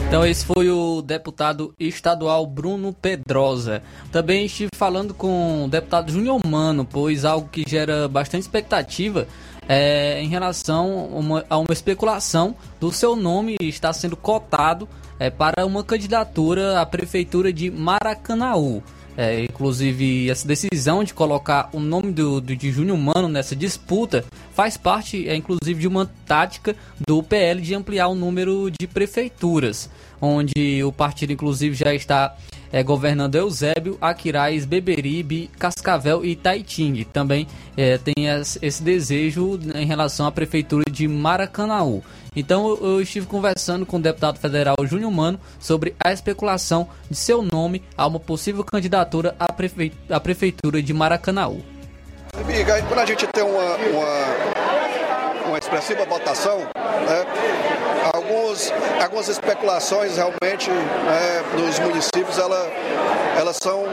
Então esse foi o deputado estadual Bruno Pedrosa. Também estive falando com o deputado Júnior Mano, pois algo que gera bastante expectativa é em relação a uma, a uma especulação do seu nome estar sendo cotado é, para uma candidatura à prefeitura de Maracanaú. É, inclusive, essa decisão de colocar o nome do, do de Júnior Mano nessa disputa faz parte, é, inclusive, de uma tática do PL de ampliar o número de prefeituras, onde o partido, inclusive, já está é, governando Eusébio, Aquiraz, Beberibe, Cascavel e Taitinga. Também é, tem esse desejo em relação à prefeitura de Maracanaú. Então eu estive conversando com o deputado federal Júnior Mano sobre a especulação de seu nome a uma possível candidatura à, prefe... à prefeitura de Maracanaú. Quando a gente tem uma, uma, uma expressiva votação, né, alguns, algumas especulações realmente né, nos municípios ela, elas são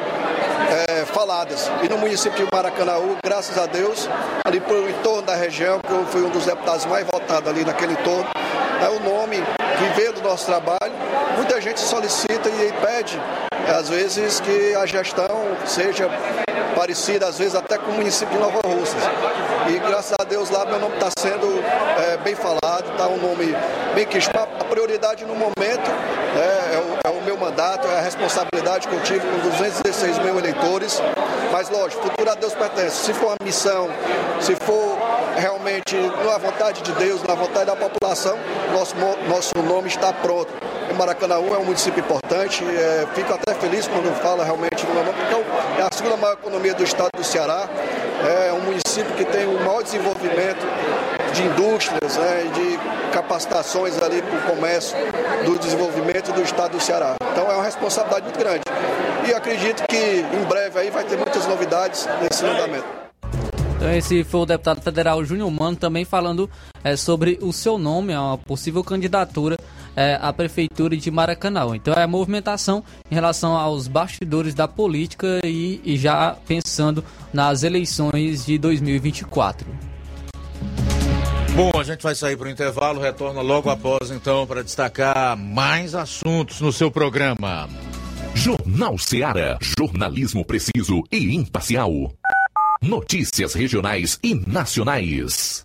é, faladas. E no município de Maracanaú, graças a Deus, ali por entorno da região, que eu fui um dos deputados mais votados ali naquele entorno, é o nome que veio do nosso trabalho. Muita gente solicita e pede, às vezes, que a gestão seja parecida, às vezes até com o município de Nova Russas. E graças a Deus lá meu nome está sendo é, bem falado, está um nome bem que a prioridade no momento é, é, o, é, o, meu mandato, é a responsabilidade que eu tive com 216 mil eleitores. Mas lógico, futuro a Deus pertence. Se for uma missão, se for realmente na vontade de Deus, na vontade da população, nosso, nosso nome está pronto Maracanaú é um município importante, é, fico até feliz quando fala realmente no porque é, é a segunda maior economia do estado do Ceará, é um município que tem o maior desenvolvimento de indústrias né, de capacitações ali para o comércio do desenvolvimento do estado do Ceará. Então é uma responsabilidade muito grande. E acredito que em breve aí vai ter muitas novidades nesse andamento. Então esse foi o deputado federal Júnior Mano também falando é, sobre o seu nome, a possível candidatura é, à prefeitura de Maracanã. Então é a movimentação em relação aos bastidores da política e, e já pensando nas eleições de 2024. Bom, a gente vai sair para o intervalo, retorna logo após então para destacar mais assuntos no seu programa. Jornal Seara. Jornalismo preciso e imparcial. Notícias regionais e nacionais.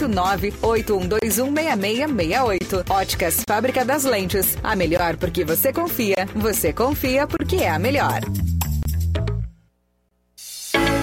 98121 6668. Óticas Fábrica das Lentes. A melhor porque você confia. Você confia porque é a melhor.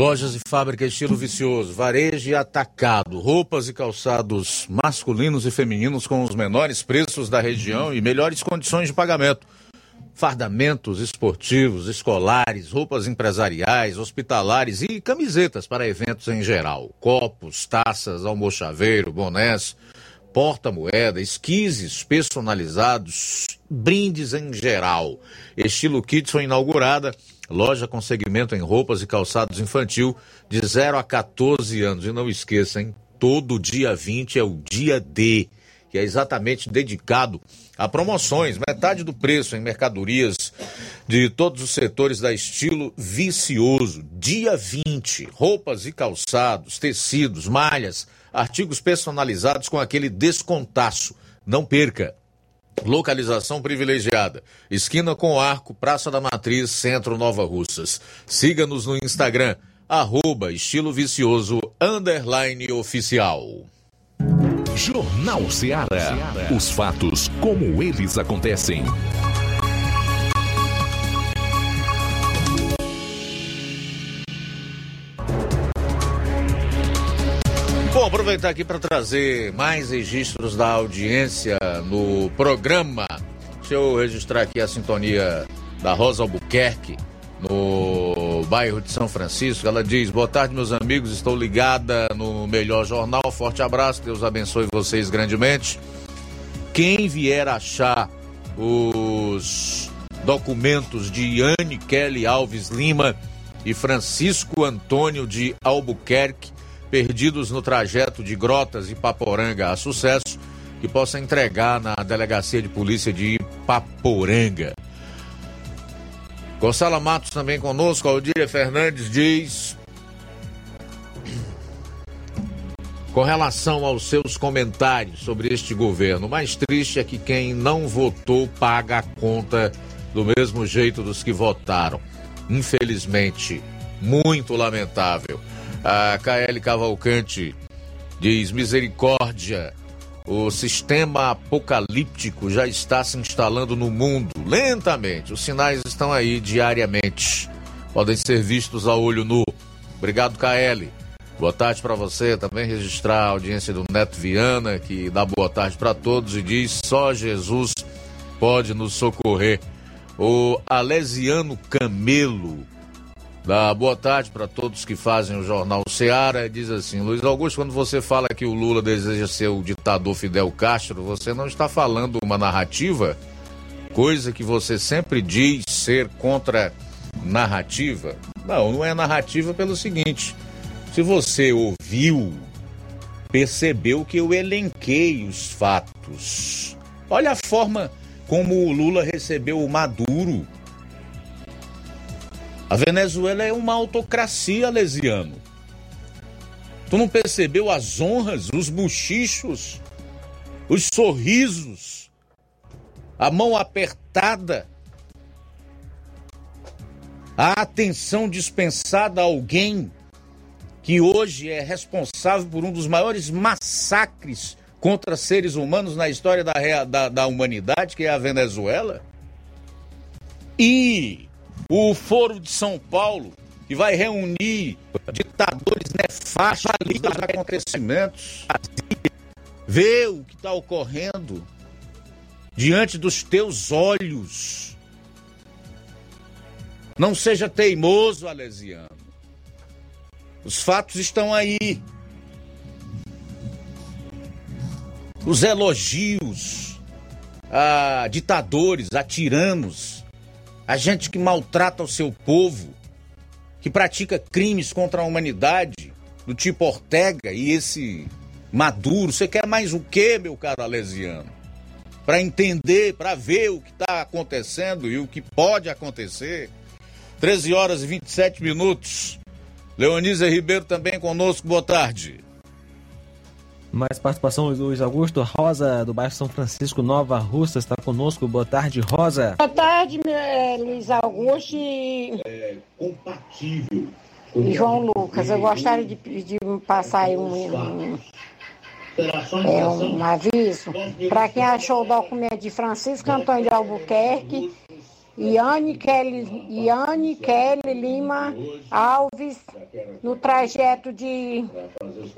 Lojas e fábrica estilo vicioso, varejo e atacado, roupas e calçados masculinos e femininos com os menores preços da região e melhores condições de pagamento. Fardamentos esportivos, escolares, roupas empresariais, hospitalares e camisetas para eventos em geral. Copos, taças, almochaveiro, bonés, porta-moeda, esquises personalizados, brindes em geral. Estilo Kits foi inaugurada loja com segmento em roupas e calçados infantil de 0 a 14 anos. E não esqueçam, todo dia 20 é o dia D, que é exatamente dedicado a promoções, metade do preço em mercadorias de todos os setores da estilo vicioso. Dia 20, roupas e calçados, tecidos, malhas, artigos personalizados com aquele descontaço. Não perca! Localização privilegiada. Esquina com Arco, Praça da Matriz, Centro Nova Russas. Siga-nos no Instagram, arroba estilo vicioso, underline oficial. Jornal Seara. Os fatos como eles acontecem. Aproveitar aqui para trazer mais registros da audiência no programa. Deixa eu registrar aqui a sintonia da Rosa Albuquerque no bairro de São Francisco. Ela diz: Boa tarde, meus amigos. Estou ligada no melhor jornal. Forte abraço. Deus abençoe vocês grandemente. Quem vier achar os documentos de Yane Kelly Alves Lima e Francisco Antônio de Albuquerque, perdidos no trajeto de Grotas e Paporanga a sucesso, que possa entregar na delegacia de polícia de Paporanga. Gonçala Matos também conosco, Aldir Fernandes diz. Com relação aos seus comentários sobre este governo, o mais triste é que quem não votou paga a conta do mesmo jeito dos que votaram. Infelizmente, muito lamentável. A KL Cavalcante diz: misericórdia, o sistema apocalíptico já está se instalando no mundo lentamente. Os sinais estão aí diariamente. Podem ser vistos a olho nu. Obrigado, KL. Boa tarde para você. Também registrar a audiência do Neto Viana, que dá boa tarde para todos e diz: só Jesus pode nos socorrer. O Alesiano Camelo Dá boa tarde para todos que fazem o Jornal Seara. Diz assim: Luiz Augusto, quando você fala que o Lula deseja ser o ditador Fidel Castro, você não está falando uma narrativa, coisa que você sempre diz ser contra narrativa. Não, não é narrativa pelo seguinte: se você ouviu, percebeu que eu elenquei os fatos. Olha a forma como o Lula recebeu o Maduro a Venezuela é uma autocracia, Lesiano. Tu não percebeu as honras, os buchichos, os sorrisos, a mão apertada, a atenção dispensada a alguém que hoje é responsável por um dos maiores massacres contra seres humanos na história da, da, da humanidade, que é a Venezuela? E o Foro de São Paulo, que vai reunir ditadores nefastos dos acontecimentos, vê o que está ocorrendo diante dos teus olhos. Não seja teimoso, Alesiano. Os fatos estão aí. Os elogios a ditadores, a tiranos, a gente que maltrata o seu povo, que pratica crimes contra a humanidade, do tipo Ortega e esse Maduro. Você quer mais o quê, meu caro Alesiano? Para entender, para ver o que está acontecendo e o que pode acontecer. 13 horas e 27 minutos. Leonísia Ribeiro também conosco, boa tarde. Mais participação, Luiz Augusto. Rosa, do bairro São Francisco, Nova Russa, está conosco. Boa tarde, Rosa. Boa tarde, é, Luiz Augusto e... É compatível. E João Lucas, eu gostaria de, de passar aí um, um, é, um aviso para quem achou o documento de Francisco Antônio de Albuquerque Iane Kelly, Iane Kelly Lima Alves, no trajeto de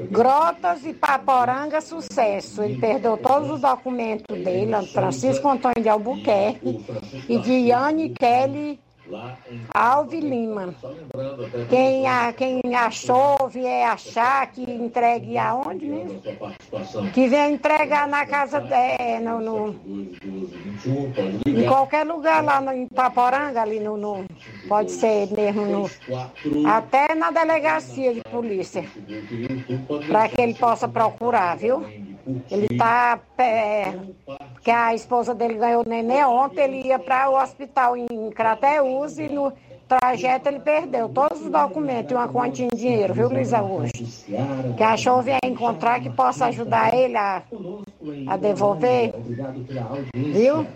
Grotas e Paporanga, sucesso. Ele perdeu todos os documentos dele, Francisco Antônio de Albuquerque, e de Iane Kelly Alve Lima. Quem, a, quem achou, vier achar, que entregue aonde mesmo? Que venha entregar na casa, é, no, no, em qualquer lugar lá no, em Paporanga, ali no, no pode ser mesmo no, até na delegacia de polícia, para que ele possa procurar, viu? Ele tá. É, que a esposa dele ganhou neném ontem, ele ia para o hospital em Crateus e no trajeto ele perdeu todos os documentos e uma quantia de dinheiro, viu, Luiz Augusto? Que achou vier encontrar que possa ajudar ele a, a devolver. Viu?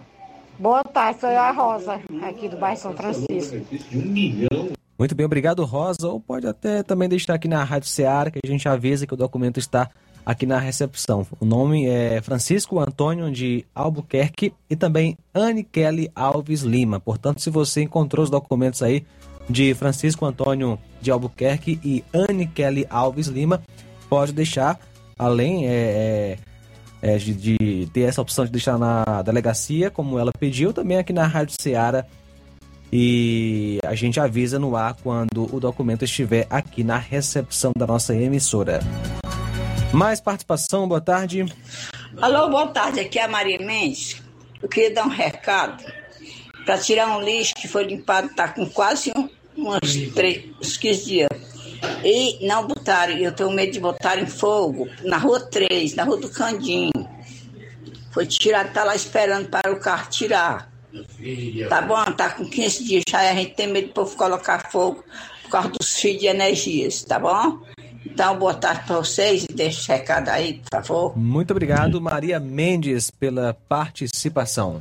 Boa tarde, sou a Rosa, aqui do bairro São Francisco. Muito bem, obrigado, Rosa. Ou pode até também deixar aqui na Rádio Ceará, que a gente avisa que o documento está aqui na recepção. O nome é Francisco Antônio de Albuquerque e também Anne Kelly Alves Lima. Portanto, se você encontrou os documentos aí de Francisco Antônio de Albuquerque e Anne Kelly Alves Lima, pode deixar, além é, é, é de, de, ter essa opção de deixar na delegacia, como ela pediu, também aqui na Rádio Ceará e a gente avisa no ar quando o documento estiver aqui na recepção da nossa emissora. Mais participação, boa tarde. Alô, boa tarde. Aqui é a Maria Mendes. Eu queria dar um recado para tirar um lixo que foi limpado, está com quase um, uns, três, uns 15 dias. E não botaram, eu tenho medo de botar em fogo, na rua 3, na rua do Candim. Foi tirado, tá lá esperando para o carro tirar. Tá bom? Tá com 15 dias já a gente tem medo de povo colocar fogo por causa dos fios de energias, tá bom? Então, boa tarde para vocês e deixa esse recado aí, por favor. Muito obrigado, Maria Mendes, pela participação.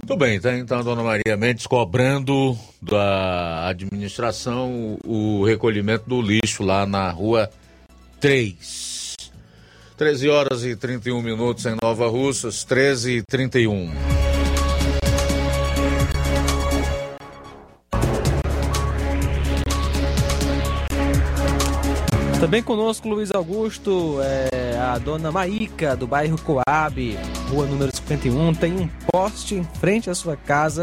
Muito bem, tá então a dona Maria Mendes cobrando da administração o recolhimento do lixo lá na rua 3. 13 horas e 31 minutos em Nova Russas, 13 e 31. Também conosco, Luiz Augusto, é, a dona Maíca, do bairro Coab, rua número 51, tem um poste em frente à sua casa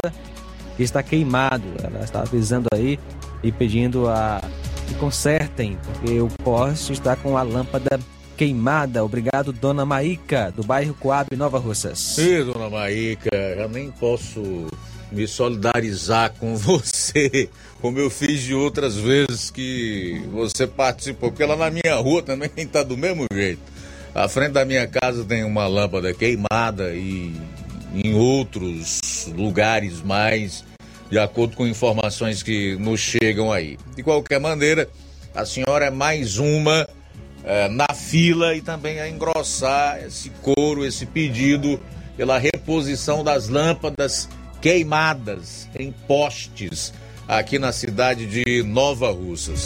que está queimado. Ela está avisando aí e pedindo a que consertem, porque o poste está com a lâmpada queimada. Obrigado, dona Maíca, do bairro Coab, Nova Russas. Ih, dona Maíca, eu nem posso me solidarizar com você, como eu fiz de outras vezes que você participou, porque lá na minha rua também está do mesmo jeito. À frente da minha casa tem uma lâmpada queimada e em outros lugares mais, de acordo com informações que nos chegam aí. De qualquer maneira, a senhora é mais uma é, na fila e também a engrossar esse coro, esse pedido pela reposição das lâmpadas queimadas em postes aqui na cidade de Nova Russas.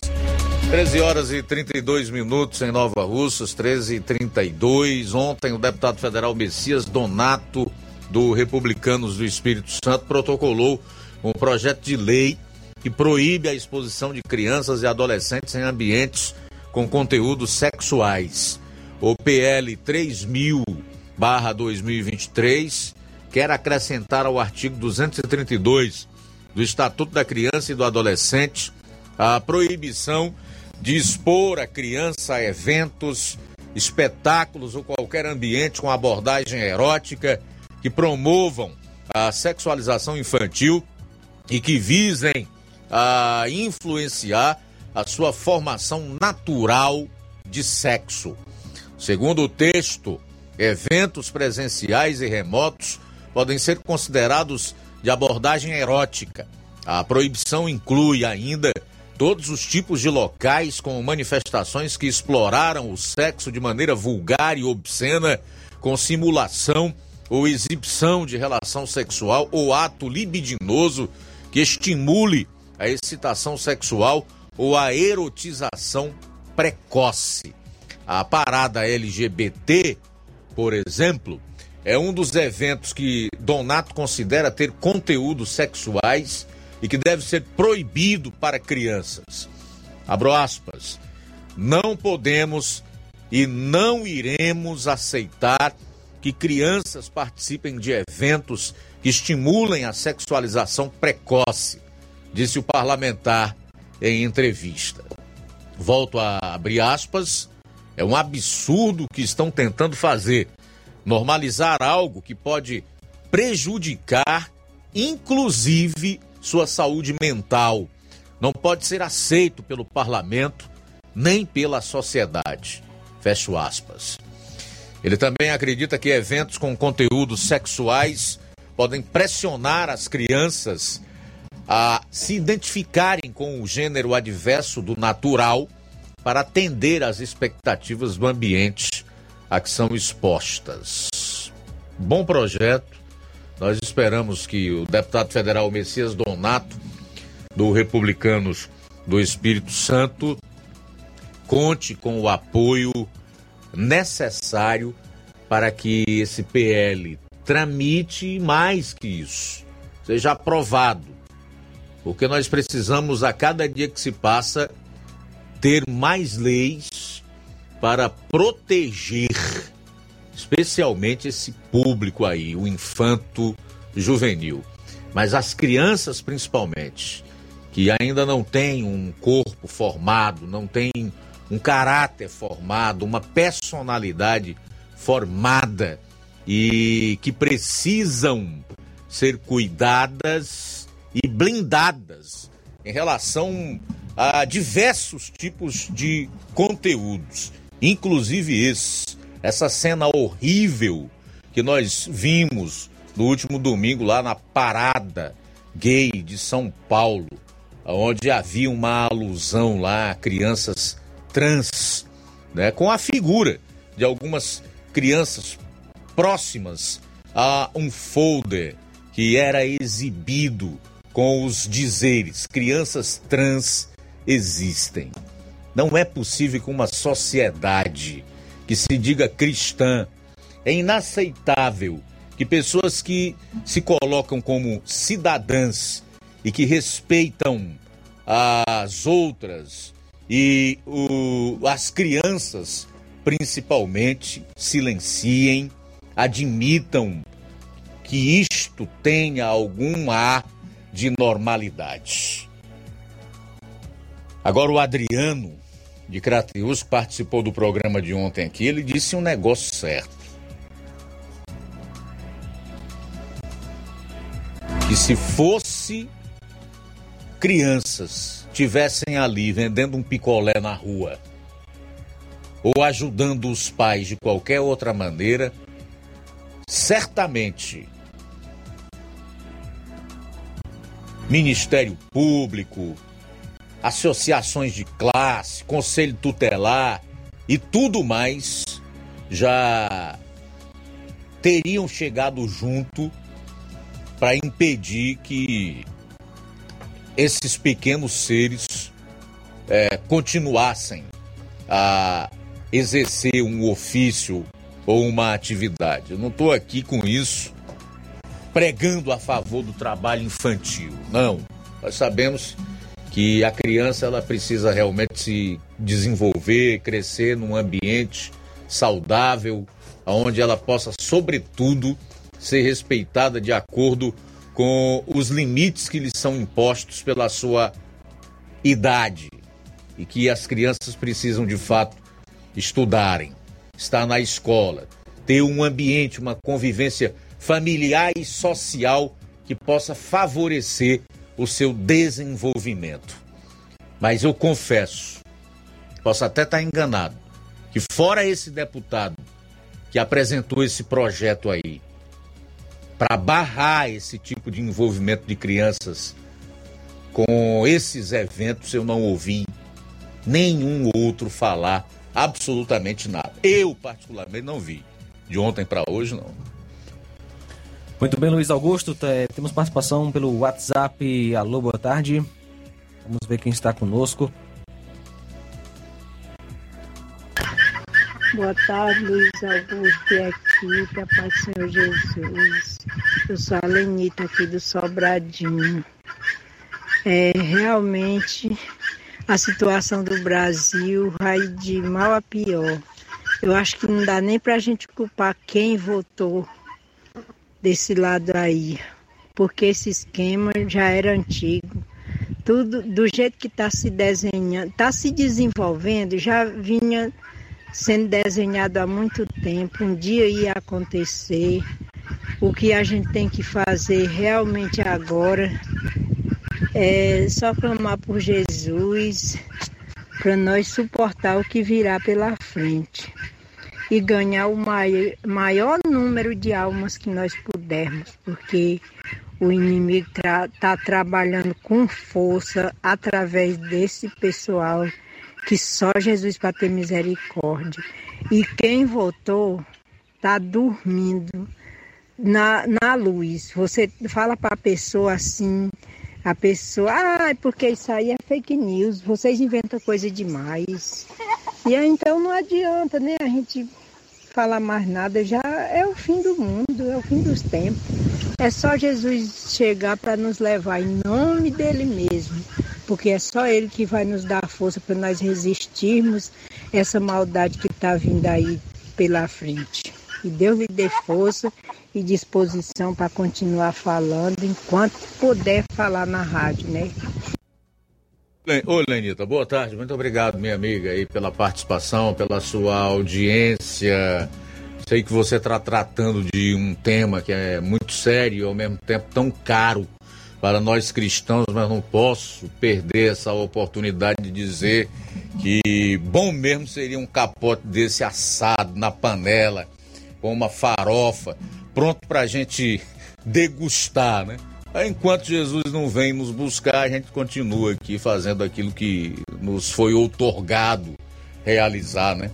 13 horas e 32 minutos em Nova Russas, 13 e 32. Ontem o deputado federal Messias Donato, do Republicanos do Espírito Santo, protocolou um projeto de lei que proíbe a exposição de crianças e adolescentes em ambientes com conteúdos sexuais. O PL 3000/2023 quer acrescentar ao artigo 232 do Estatuto da Criança e do Adolescente a proibição de expor a criança a eventos, espetáculos ou qualquer ambiente com abordagem erótica que promovam a sexualização infantil e que visem a influenciar a sua formação natural de sexo. Segundo o texto, eventos presenciais e remotos podem ser considerados de abordagem erótica. A proibição inclui ainda todos os tipos de locais com manifestações que exploraram o sexo de maneira vulgar e obscena, com simulação ou exibição de relação sexual ou ato libidinoso que estimule a excitação sexual ou a erotização precoce. A parada LGBT, por exemplo, é um dos eventos que Donato considera ter conteúdos sexuais e que deve ser proibido para crianças. Abro aspas. Não podemos e não iremos aceitar que crianças participem de eventos que estimulem a sexualização precoce, disse o parlamentar em entrevista. Volto a abrir aspas. É um absurdo o que estão tentando fazer normalizar algo que pode prejudicar, inclusive, sua saúde mental. Não pode ser aceito pelo parlamento nem pela sociedade. Fecho aspas. Ele também acredita que eventos com conteúdos sexuais podem pressionar as crianças a se identificarem com o gênero adverso do natural para atender às expectativas do ambiente a que são expostas. Bom projeto. Nós esperamos que o deputado federal Messias Donato, do Republicanos do Espírito Santo, conte com o apoio necessário para que esse PL tramite mais que isso, seja aprovado. Porque nós precisamos, a cada dia que se passa, ter mais leis para proteger especialmente esse público aí, o infanto juvenil. mas as crianças principalmente, que ainda não têm um corpo formado, não têm um caráter formado, uma personalidade formada e que precisam ser cuidadas e blindadas em relação a diversos tipos de conteúdos, inclusive esse, essa cena horrível que nós vimos no último domingo lá na parada gay de São Paulo, onde havia uma alusão lá a crianças trans, né, com a figura de algumas crianças próximas a um folder que era exibido com os dizeres: crianças trans existem. Não é possível que uma sociedade que se diga cristã é inaceitável que pessoas que se colocam como cidadãs e que respeitam as outras e o, as crianças, principalmente, silenciem, admitam que isto tenha algum ar de normalidade. Agora, o Adriano de Crateus, participou do programa de ontem aqui, ele disse um negócio certo. Que se fosse crianças tivessem ali vendendo um picolé na rua ou ajudando os pais de qualquer outra maneira, certamente Ministério Público, associações de classe, conselho tutelar e tudo mais já teriam chegado junto para impedir que esses pequenos seres é, continuassem a exercer um ofício ou uma atividade. Eu não estou aqui com isso pregando a favor do trabalho infantil. Não. Nós sabemos que a criança ela precisa realmente se desenvolver, crescer num ambiente saudável, onde ela possa, sobretudo, ser respeitada de acordo com os limites que lhe são impostos pela sua idade e que as crianças precisam de fato estudarem, estar na escola, ter um ambiente, uma convivência familiar e social que possa favorecer o seu desenvolvimento. Mas eu confesso, posso até estar enganado, que fora esse deputado que apresentou esse projeto aí para barrar esse tipo de envolvimento de crianças com esses eventos, eu não ouvi nenhum outro falar absolutamente nada. Eu, particularmente, não vi. De ontem para hoje, não. Muito bem, Luiz Augusto. Temos participação pelo WhatsApp. Alô, boa tarde. Vamos ver quem está conosco. Boa tarde, Luiz Augusto e equipe, paz do Senhor Jesus. Eu sou a Lenita aqui do Sobradinho. É, realmente, a situação do Brasil vai de mal a pior. Eu acho que não dá nem para a gente culpar quem votou desse lado aí, porque esse esquema já era antigo. Tudo do jeito que está se desenhando, está se desenvolvendo, já vinha sendo desenhado há muito tempo. Um dia ia acontecer. O que a gente tem que fazer realmente agora é só clamar por Jesus para nós suportar o que virá pela frente e ganhar o maior, número de almas que nós pudermos, porque o inimigo está tra trabalhando com força através desse pessoal que só Jesus para ter misericórdia. E quem votou está dormindo na, na luz. Você fala para a pessoa assim, a pessoa, ah, porque isso aí é fake news, vocês inventam coisa demais. E aí, então não adianta, né? A gente falar mais nada, já é o fim do mundo, é o fim dos tempos. É só Jesus chegar para nos levar em nome dele mesmo, porque é só ele que vai nos dar força para nós resistirmos essa maldade que está vindo aí pela frente. Que Deus lhe dê força e disposição para continuar falando enquanto puder falar na rádio, né? Oi, Lenita, boa tarde. Muito obrigado, minha amiga, aí, pela participação, pela sua audiência. Sei que você está tratando de um tema que é muito sério e ao mesmo tempo tão caro para nós cristãos, mas não posso perder essa oportunidade de dizer que bom mesmo seria um capote desse assado na panela, com uma farofa, pronto para a gente degustar, né? Enquanto Jesus não vem nos buscar, a gente continua aqui fazendo aquilo que nos foi outorgado realizar, né?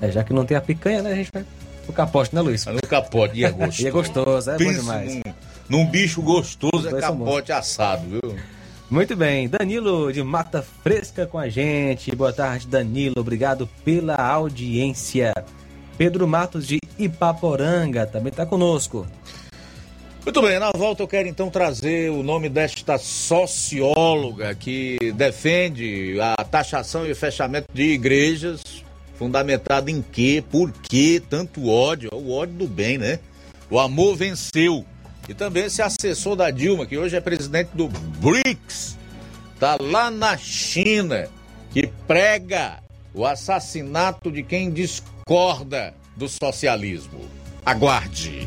É, já que não tem a picanha, né? A gente vai pro capote, né, Luiz? No capote, e é gostoso. e é gostoso, é Pensa bom demais. Num, num bicho gostoso Os é capote assado, viu? Muito bem, Danilo de Mata Fresca com a gente. Boa tarde, Danilo. Obrigado pela audiência. Pedro Matos de Ipaporanga também está conosco. Muito bem, na volta eu quero então trazer o nome desta socióloga que defende a taxação e o fechamento de igrejas, fundamentado em quê? Por que tanto ódio? O ódio do bem, né? O amor venceu. E também esse assessor da Dilma, que hoje é presidente do BRICS, tá lá na China, que prega o assassinato de quem discorda do socialismo. Aguarde.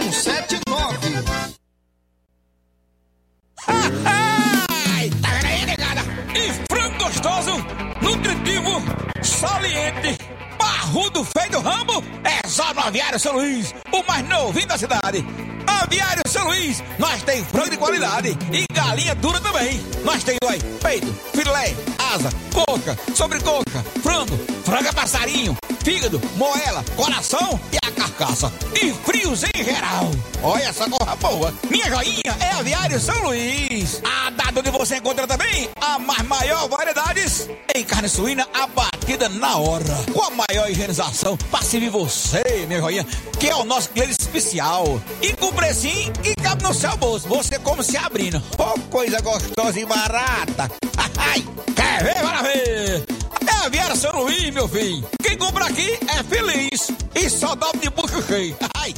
Ai, tá vendo aí, negada? E frango gostoso, nutritivo, saliente, barrudo feio do ramo, é só no Aviário São Luís, o mais novinho da cidade. Aviário São Luís, nós tem frango de qualidade e galinha dura também. Nós tem, oi, peito, filé, asa, coca, sobrecoca, frango, franga passarinho, fígado, moela, coração e a carcaça. E frios em geral. Olha essa corra boa. Minha joinha é Aviário São Luís. A data onde você encontra também a mais maior variedades em carne suína abatida na hora. Com a maior higienização para servir você, minha joinha, que é o nosso cliente especial. E com precinho que cabe no seu bolso. Você como se abrindo. Oh, coisa gostosa e barata. Ai, quer ver? Bora ver. É Aviário São Luís, meu filho. Quem compra aqui é feliz. E só dobra de bucho cheio. Ai.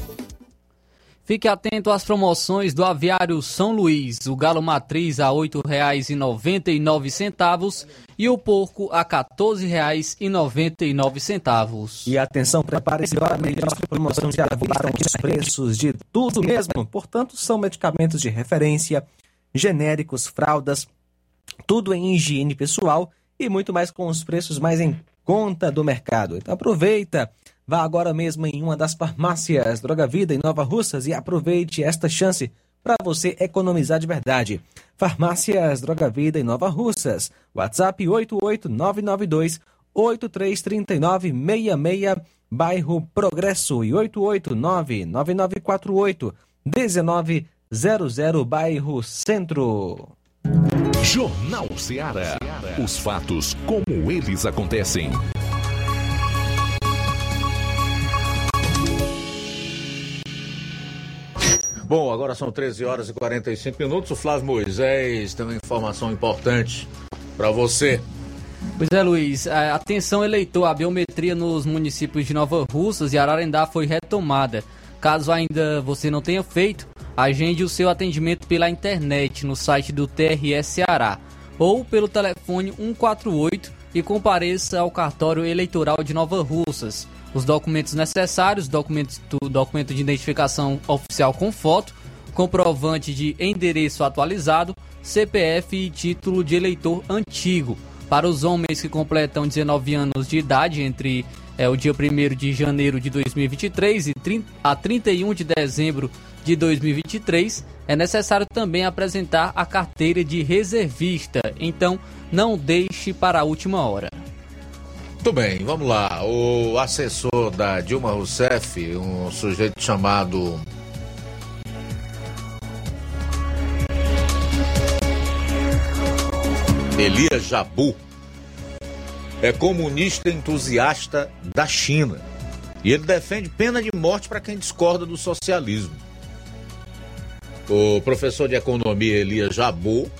Fique atento às promoções do Aviário São Luís. O galo matriz a R$ 8,99 e o porco a R$ 14,99. E atenção, prepare-se para a melhor promoção de aqui os preços de tudo mesmo. Portanto, são medicamentos de referência, genéricos, fraldas, tudo em higiene pessoal e muito mais com os preços mais em conta do mercado. Então aproveita, vá agora mesmo em uma das farmácias Droga Vida em Nova Russas e aproveite esta chance para você economizar de verdade. Farmácias Droga Vida em Nova Russas. WhatsApp 88992 833966, bairro Progresso e 8899948 1900, bairro Centro. Jornal Seara. Os fatos como eles acontecem. Bom, agora são 13 horas e 45 minutos. O Flávio Moisés tem uma informação importante para você. Pois é, Luiz. Atenção, eleitor. A biometria nos municípios de Nova Russas e Ararendá foi retomada. Caso ainda você não tenha feito, agende o seu atendimento pela internet no site do TRS Ceará ou pelo telefone 148 e compareça ao cartório eleitoral de Nova Russas. Os documentos necessários, documentos, documento de identificação oficial com foto, comprovante de endereço atualizado, CPF e título de eleitor antigo. Para os homens que completam 19 anos de idade entre é, o dia 1 de janeiro de 2023 e 30, a 31 de dezembro de 2023, é necessário também apresentar a carteira de reservista. Então, não deixe para a última hora. Muito bem, vamos lá. O assessor da Dilma Rousseff, um sujeito chamado Elias Jabu, é comunista entusiasta da China. E ele defende pena de morte para quem discorda do socialismo. O professor de economia Elias Jabu,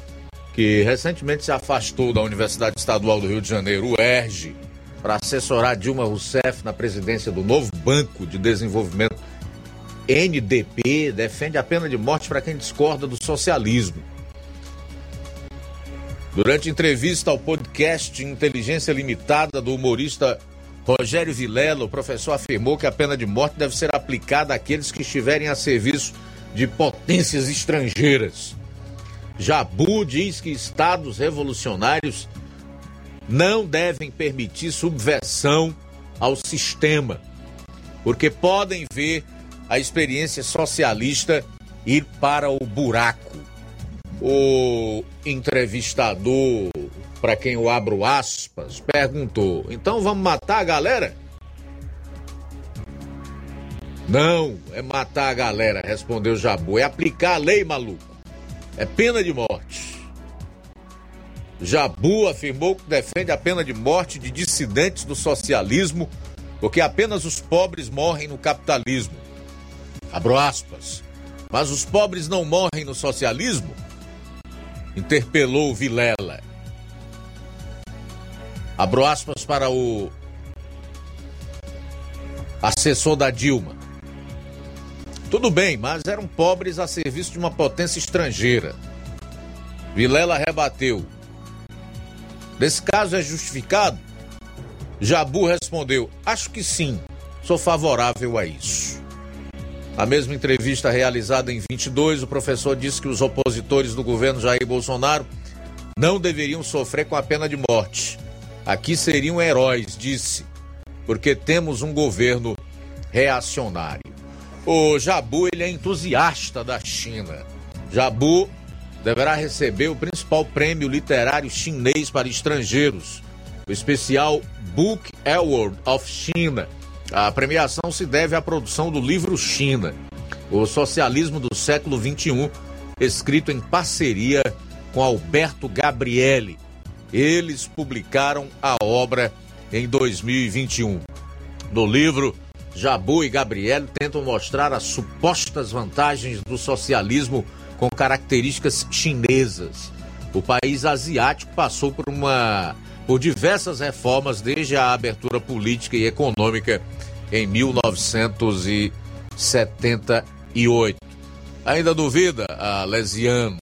que recentemente se afastou da Universidade Estadual do Rio de Janeiro, o ERJ, para assessorar Dilma Rousseff na presidência do novo Banco de Desenvolvimento NDP, defende a pena de morte para quem discorda do socialismo. Durante entrevista ao podcast Inteligência Limitada do humorista Rogério Vilela, o professor afirmou que a pena de morte deve ser aplicada àqueles que estiverem a serviço de potências estrangeiras. Jabu diz que estados revolucionários não devem permitir subversão ao sistema, porque podem ver a experiência socialista ir para o buraco. O entrevistador, para quem eu abro aspas, perguntou: então vamos matar a galera? Não, é matar a galera, respondeu Jabu. É aplicar a lei, maluco. É pena de morte. Jabu afirmou que defende a pena de morte de dissidentes do socialismo, porque apenas os pobres morrem no capitalismo. Abro aspas. Mas os pobres não morrem no socialismo? Interpelou Vilela. Abro aspas para o assessor da Dilma. Tudo bem, mas eram pobres a serviço de uma potência estrangeira. Vilela rebateu. Nesse caso é justificado? Jabu respondeu: Acho que sim, sou favorável a isso. Na mesma entrevista realizada em 22, o professor disse que os opositores do governo Jair Bolsonaro não deveriam sofrer com a pena de morte. Aqui seriam heróis, disse, porque temos um governo reacionário. O Jabu ele é entusiasta da China. Jabu deverá receber o principal prêmio literário chinês para estrangeiros, o especial Book Award of China. A premiação se deve à produção do livro China, o socialismo do século XXI, escrito em parceria com Alberto Gabriele. Eles publicaram a obra em 2021. No livro, Jabu e Gabriele tentam mostrar as supostas vantagens do socialismo com características chinesas. O país asiático passou por uma por diversas reformas desde a abertura política e econômica em 1978. Ainda duvida a Lesiano?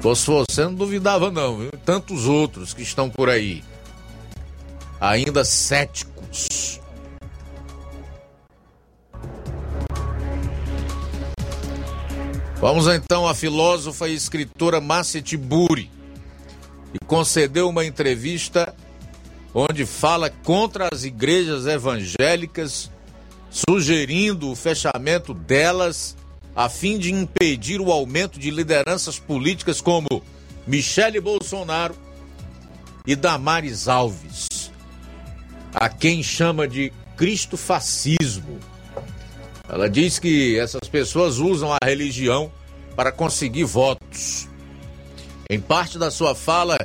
Fosse você, não duvidava não, viu? Tantos outros que estão por aí, ainda céticos. Vamos então à filósofa e escritora Márcia Tiburi, que concedeu uma entrevista onde fala contra as igrejas evangélicas, sugerindo o fechamento delas a fim de impedir o aumento de lideranças políticas como Michele Bolsonaro e Damares Alves, a quem chama de Cristo fascismo ela diz que essas pessoas usam a religião para conseguir votos. Em parte da sua fala,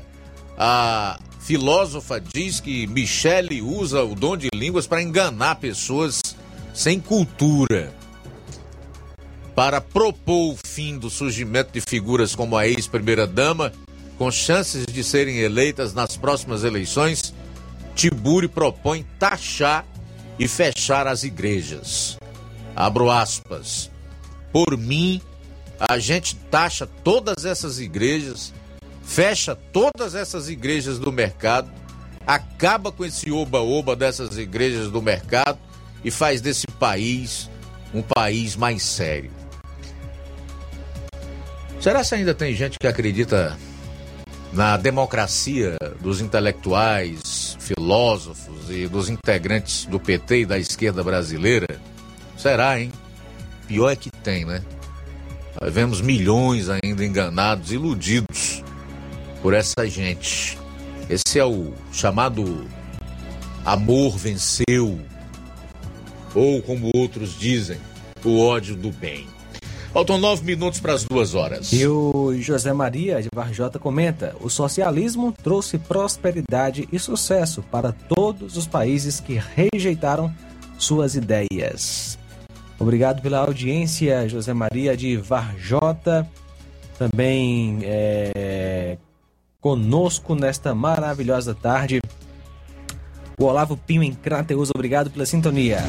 a filósofa diz que Michele usa o dom de línguas para enganar pessoas sem cultura, para propor o fim do surgimento de figuras como a ex-primeira-dama, com chances de serem eleitas nas próximas eleições, Tiburi propõe taxar e fechar as igrejas. Abro aspas. Por mim, a gente taxa todas essas igrejas, fecha todas essas igrejas do mercado, acaba com esse oba-oba dessas igrejas do mercado e faz desse país um país mais sério. Será que ainda tem gente que acredita na democracia dos intelectuais, filósofos e dos integrantes do PT e da esquerda brasileira? Será, hein? Pior é que tem, né? Nós vemos milhões ainda enganados, iludidos por essa gente. Esse é o chamado amor venceu, ou como outros dizem, o ódio do bem. Faltam nove minutos para as duas horas. E o José Maria de Varjota comenta: o socialismo trouxe prosperidade e sucesso para todos os países que rejeitaram suas ideias. Obrigado pela audiência, José Maria de Varjota. Também é, conosco nesta maravilhosa tarde. O Olavo Pinho em Crateus, obrigado pela sintonia.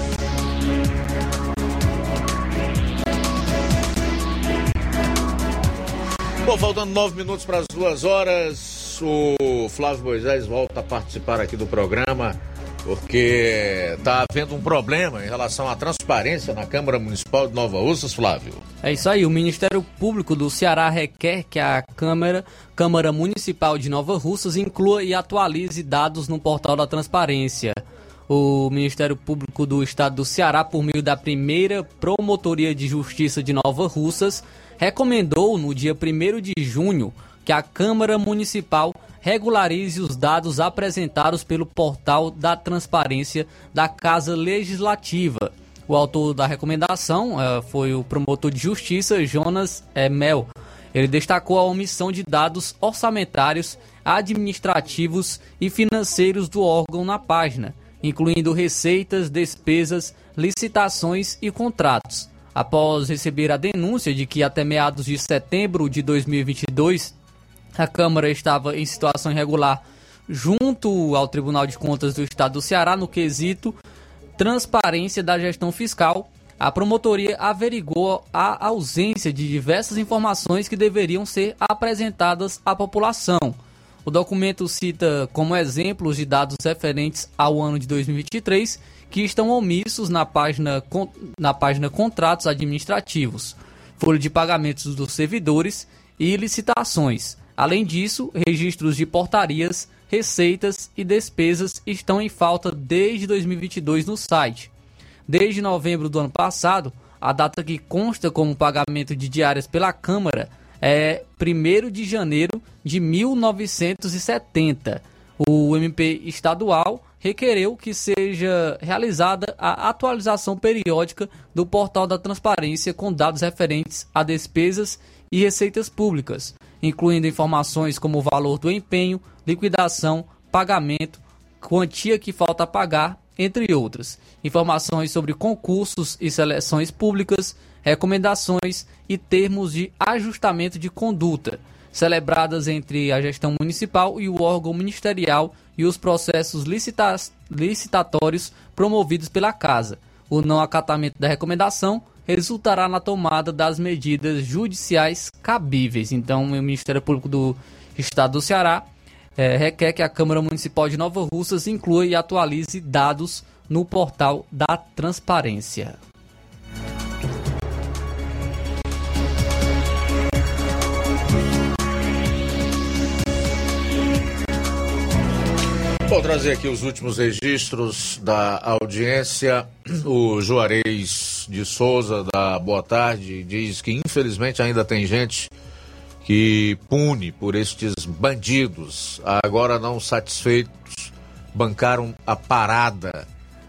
Bom, faltando nove minutos para as duas horas, o Flávio Moisés volta a participar aqui do programa, porque está havendo um problema em relação à transparência na Câmara Municipal de Nova Russas, Flávio. É isso aí, o Ministério Público do Ceará requer que a Câmara, Câmara Municipal de Nova Russas inclua e atualize dados no portal da transparência. O Ministério Público do Estado do Ceará, por meio da primeira Promotoria de Justiça de Nova Russas, recomendou no dia 1 de junho que a Câmara Municipal regularize os dados apresentados pelo portal da transparência da Casa Legislativa. O autor da recomendação uh, foi o promotor de justiça Jonas uh, Mel. Ele destacou a omissão de dados orçamentários, administrativos e financeiros do órgão na página, incluindo receitas, despesas, licitações e contratos após receber a denúncia de que até meados de setembro de 2022 a Câmara estava em situação irregular junto ao Tribunal de Contas do Estado do Ceará no quesito transparência da gestão fiscal. A promotoria averigou a ausência de diversas informações que deveriam ser apresentadas à população. O documento cita como exemplos de dados referentes ao ano de 2023 que estão omissos na página, na página Contratos Administrativos, folha de pagamentos dos servidores e licitações. Além disso, registros de portarias, receitas e despesas estão em falta desde 2022 no site. Desde novembro do ano passado, a data que consta como pagamento de diárias pela Câmara é 1 de janeiro de 1970. O MP estadual requereu que seja realizada a atualização periódica do portal da transparência com dados referentes a despesas e receitas públicas, incluindo informações como o valor do empenho, liquidação, pagamento, quantia que falta pagar, entre outras. Informações sobre concursos e seleções públicas, recomendações e termos de ajustamento de conduta celebradas entre a gestão municipal e o órgão ministerial e os processos licita licitatórios promovidos pela Casa. O não acatamento da recomendação resultará na tomada das medidas judiciais cabíveis. Então, o Ministério Público do Estado do Ceará é, requer que a Câmara Municipal de Nova Russas inclua e atualize dados no portal da transparência. Vou trazer aqui os últimos registros da audiência. O Juarez de Souza, da Boa Tarde, diz que infelizmente ainda tem gente que pune por estes bandidos. Agora não satisfeitos, bancaram a parada,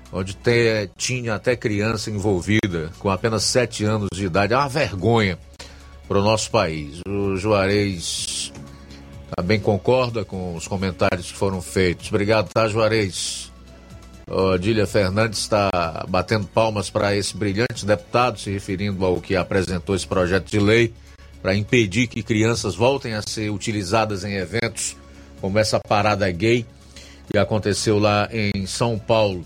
onde te, tinha até criança envolvida, com apenas sete anos de idade. É uma vergonha para o nosso país. O Juarez também concorda com os comentários que foram feitos. Obrigado, tá, Juarez? Odília Fernandes está batendo palmas para esse brilhante deputado, se referindo ao que apresentou esse projeto de lei para impedir que crianças voltem a ser utilizadas em eventos como essa parada gay que aconteceu lá em São Paulo.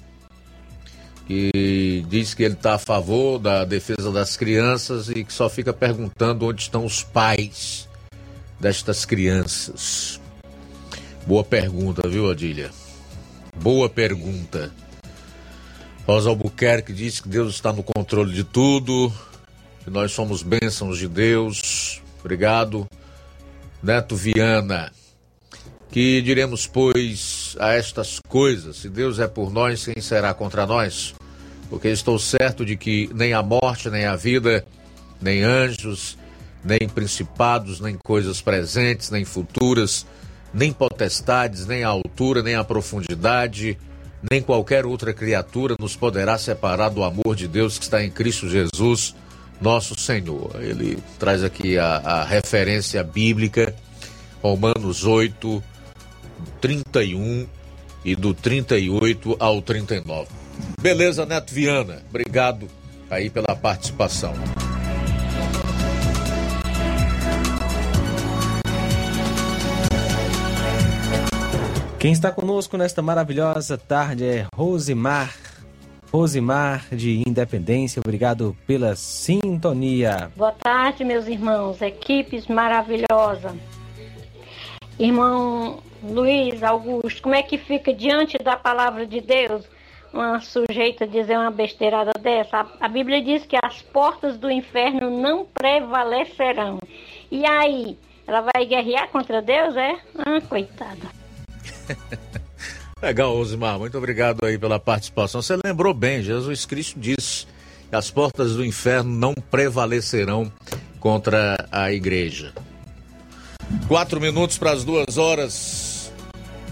E diz que ele está a favor da defesa das crianças e que só fica perguntando onde estão os pais destas crianças. Boa pergunta, viu, Odília? Boa pergunta. Rosa Albuquerque diz que Deus está no controle de tudo, que nós somos bênçãos de Deus. Obrigado. Neto Viana. Que diremos, pois, a estas coisas? Se Deus é por nós, quem será contra nós? Porque estou certo de que nem a morte, nem a vida, nem anjos, nem principados, nem coisas presentes, nem futuras, nem potestades, nem a altura, nem a profundidade, nem qualquer outra criatura nos poderá separar do amor de Deus que está em Cristo Jesus, nosso Senhor. Ele traz aqui a, a referência bíblica, Romanos 8, 31 e do 38 ao 39. Beleza, Neto Viana, obrigado aí pela participação. Quem está conosco nesta maravilhosa tarde é Rosimar. Rosimar de Independência, obrigado pela sintonia. Boa tarde, meus irmãos, equipes maravilhosa. Irmão Luiz Augusto, como é que fica diante da palavra de Deus uma sujeita dizer uma besteirada dessa? A, Bíblia diz que as portas do inferno não prevalecerão. E aí, ela vai guerrear contra Deus, é? Ah, coitada. Legal, Osmar, muito obrigado aí pela participação. Você lembrou bem, Jesus Cristo disse que as portas do inferno não prevalecerão contra a igreja. Quatro minutos para as duas horas.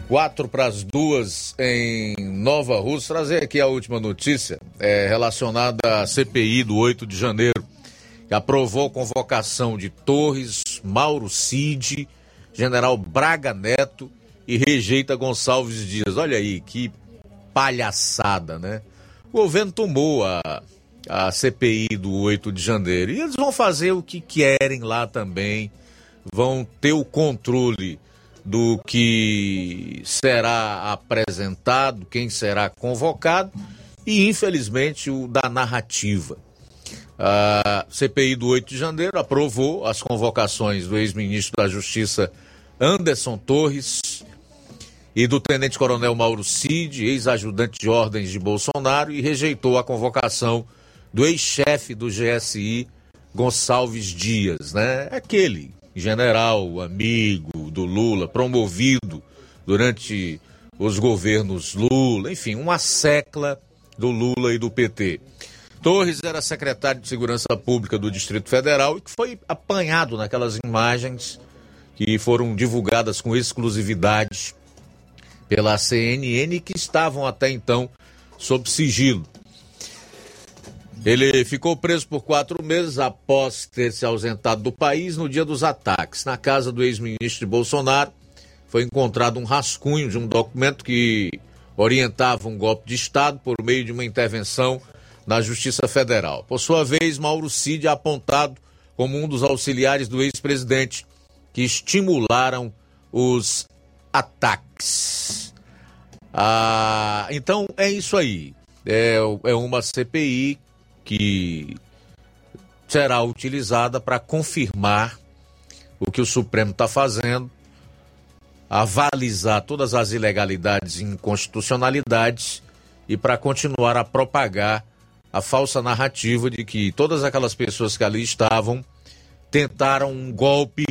Quatro para as duas em Nova Rússia. Trazer aqui a última notícia é, relacionada à CPI do 8 de janeiro, que aprovou convocação de Torres, Mauro Cid, General Braga Neto e rejeita Gonçalves Dias. Olha aí, que palhaçada, né? O governo tomou a, a CPI do 8 de janeiro e eles vão fazer o que querem lá também, vão ter o controle do que será apresentado, quem será convocado e, infelizmente, o da narrativa. A CPI do 8 de janeiro aprovou as convocações do ex-ministro da Justiça Anderson Torres e do tenente-coronel Mauro Cid, ex-ajudante de ordens de Bolsonaro, e rejeitou a convocação do ex-chefe do GSI, Gonçalves Dias, né? Aquele general, amigo do Lula, promovido durante os governos Lula, enfim, uma secla do Lula e do PT. Torres era secretário de Segurança Pública do Distrito Federal e que foi apanhado naquelas imagens que foram divulgadas com exclusividade pela CNN que estavam até então sob sigilo. Ele ficou preso por quatro meses após ter se ausentado do país no dia dos ataques. Na casa do ex-ministro Bolsonaro foi encontrado um rascunho de um documento que orientava um golpe de Estado por meio de uma intervenção na Justiça Federal. Por sua vez, Mauro Cid é apontado como um dos auxiliares do ex-presidente que estimularam os ataques. Ah, então é isso aí. É, é uma CPI que será utilizada para confirmar o que o Supremo está fazendo, avalizar todas as ilegalidades e inconstitucionalidades e para continuar a propagar a falsa narrativa de que todas aquelas pessoas que ali estavam tentaram um golpe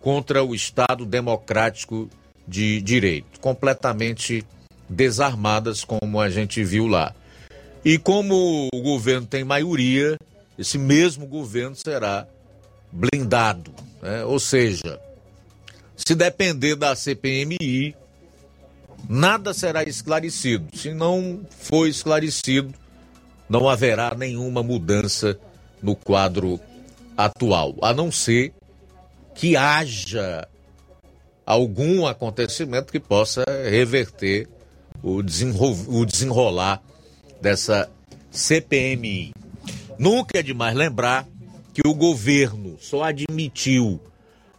contra o Estado democrático de direito, completamente desarmadas, como a gente viu lá. E como o governo tem maioria, esse mesmo governo será blindado. Né? Ou seja, se depender da CPMI, nada será esclarecido. Se não for esclarecido, não haverá nenhuma mudança no quadro atual, a não ser que haja algum acontecimento que possa reverter o, o desenrolar dessa CPMI. Nunca é demais lembrar que o governo só admitiu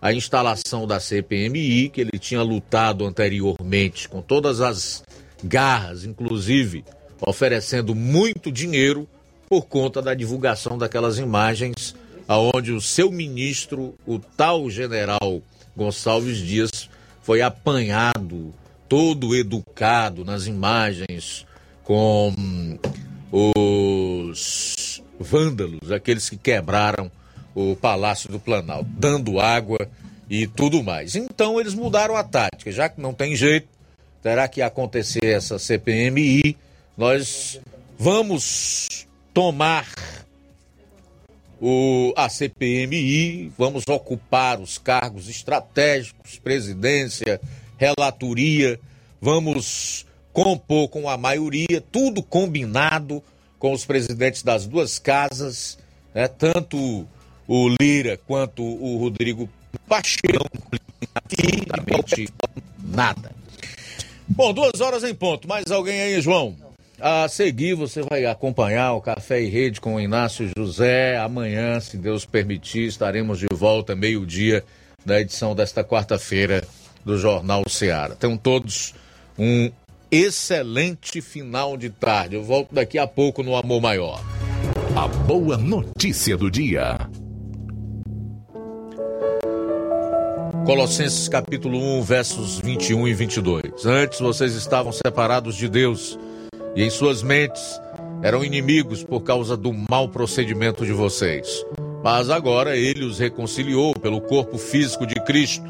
a instalação da CPMI, que ele tinha lutado anteriormente com todas as garras, inclusive oferecendo muito dinheiro por conta da divulgação daquelas imagens aonde o seu ministro, o tal general Gonçalves Dias, foi apanhado, todo educado nas imagens com os vândalos, aqueles que quebraram o Palácio do Planalto, dando água e tudo mais. Então eles mudaram a tática, já que não tem jeito, terá que acontecer essa CPMI, nós vamos tomar o, a CPMI, vamos ocupar os cargos estratégicos, presidência, relatoria, vamos compor com a maioria, tudo combinado com os presidentes das duas casas, né, tanto o Lira quanto o Rodrigo Pacheco, nada. Bom, duas horas em ponto. Mais alguém aí, João? A seguir, você vai acompanhar o Café e Rede com o Inácio José. Amanhã, se Deus permitir, estaremos de volta meio-dia da edição desta quarta-feira do Jornal Ceará. Tenham todos um excelente final de tarde. Eu volto daqui a pouco no Amor Maior. A boa notícia do dia. Colossenses capítulo 1, versos 21 e 22. Antes vocês estavam separados de Deus e em suas mentes eram inimigos por causa do mau procedimento de vocês. Mas agora ele os reconciliou pelo corpo físico de Cristo,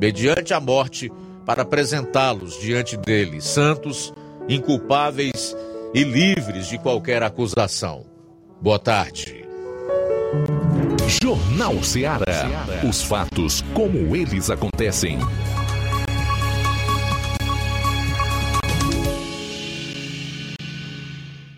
mediante a morte, para apresentá-los diante dele, santos, inculpáveis e livres de qualquer acusação. Boa tarde. Jornal Ceará. Os fatos como eles acontecem.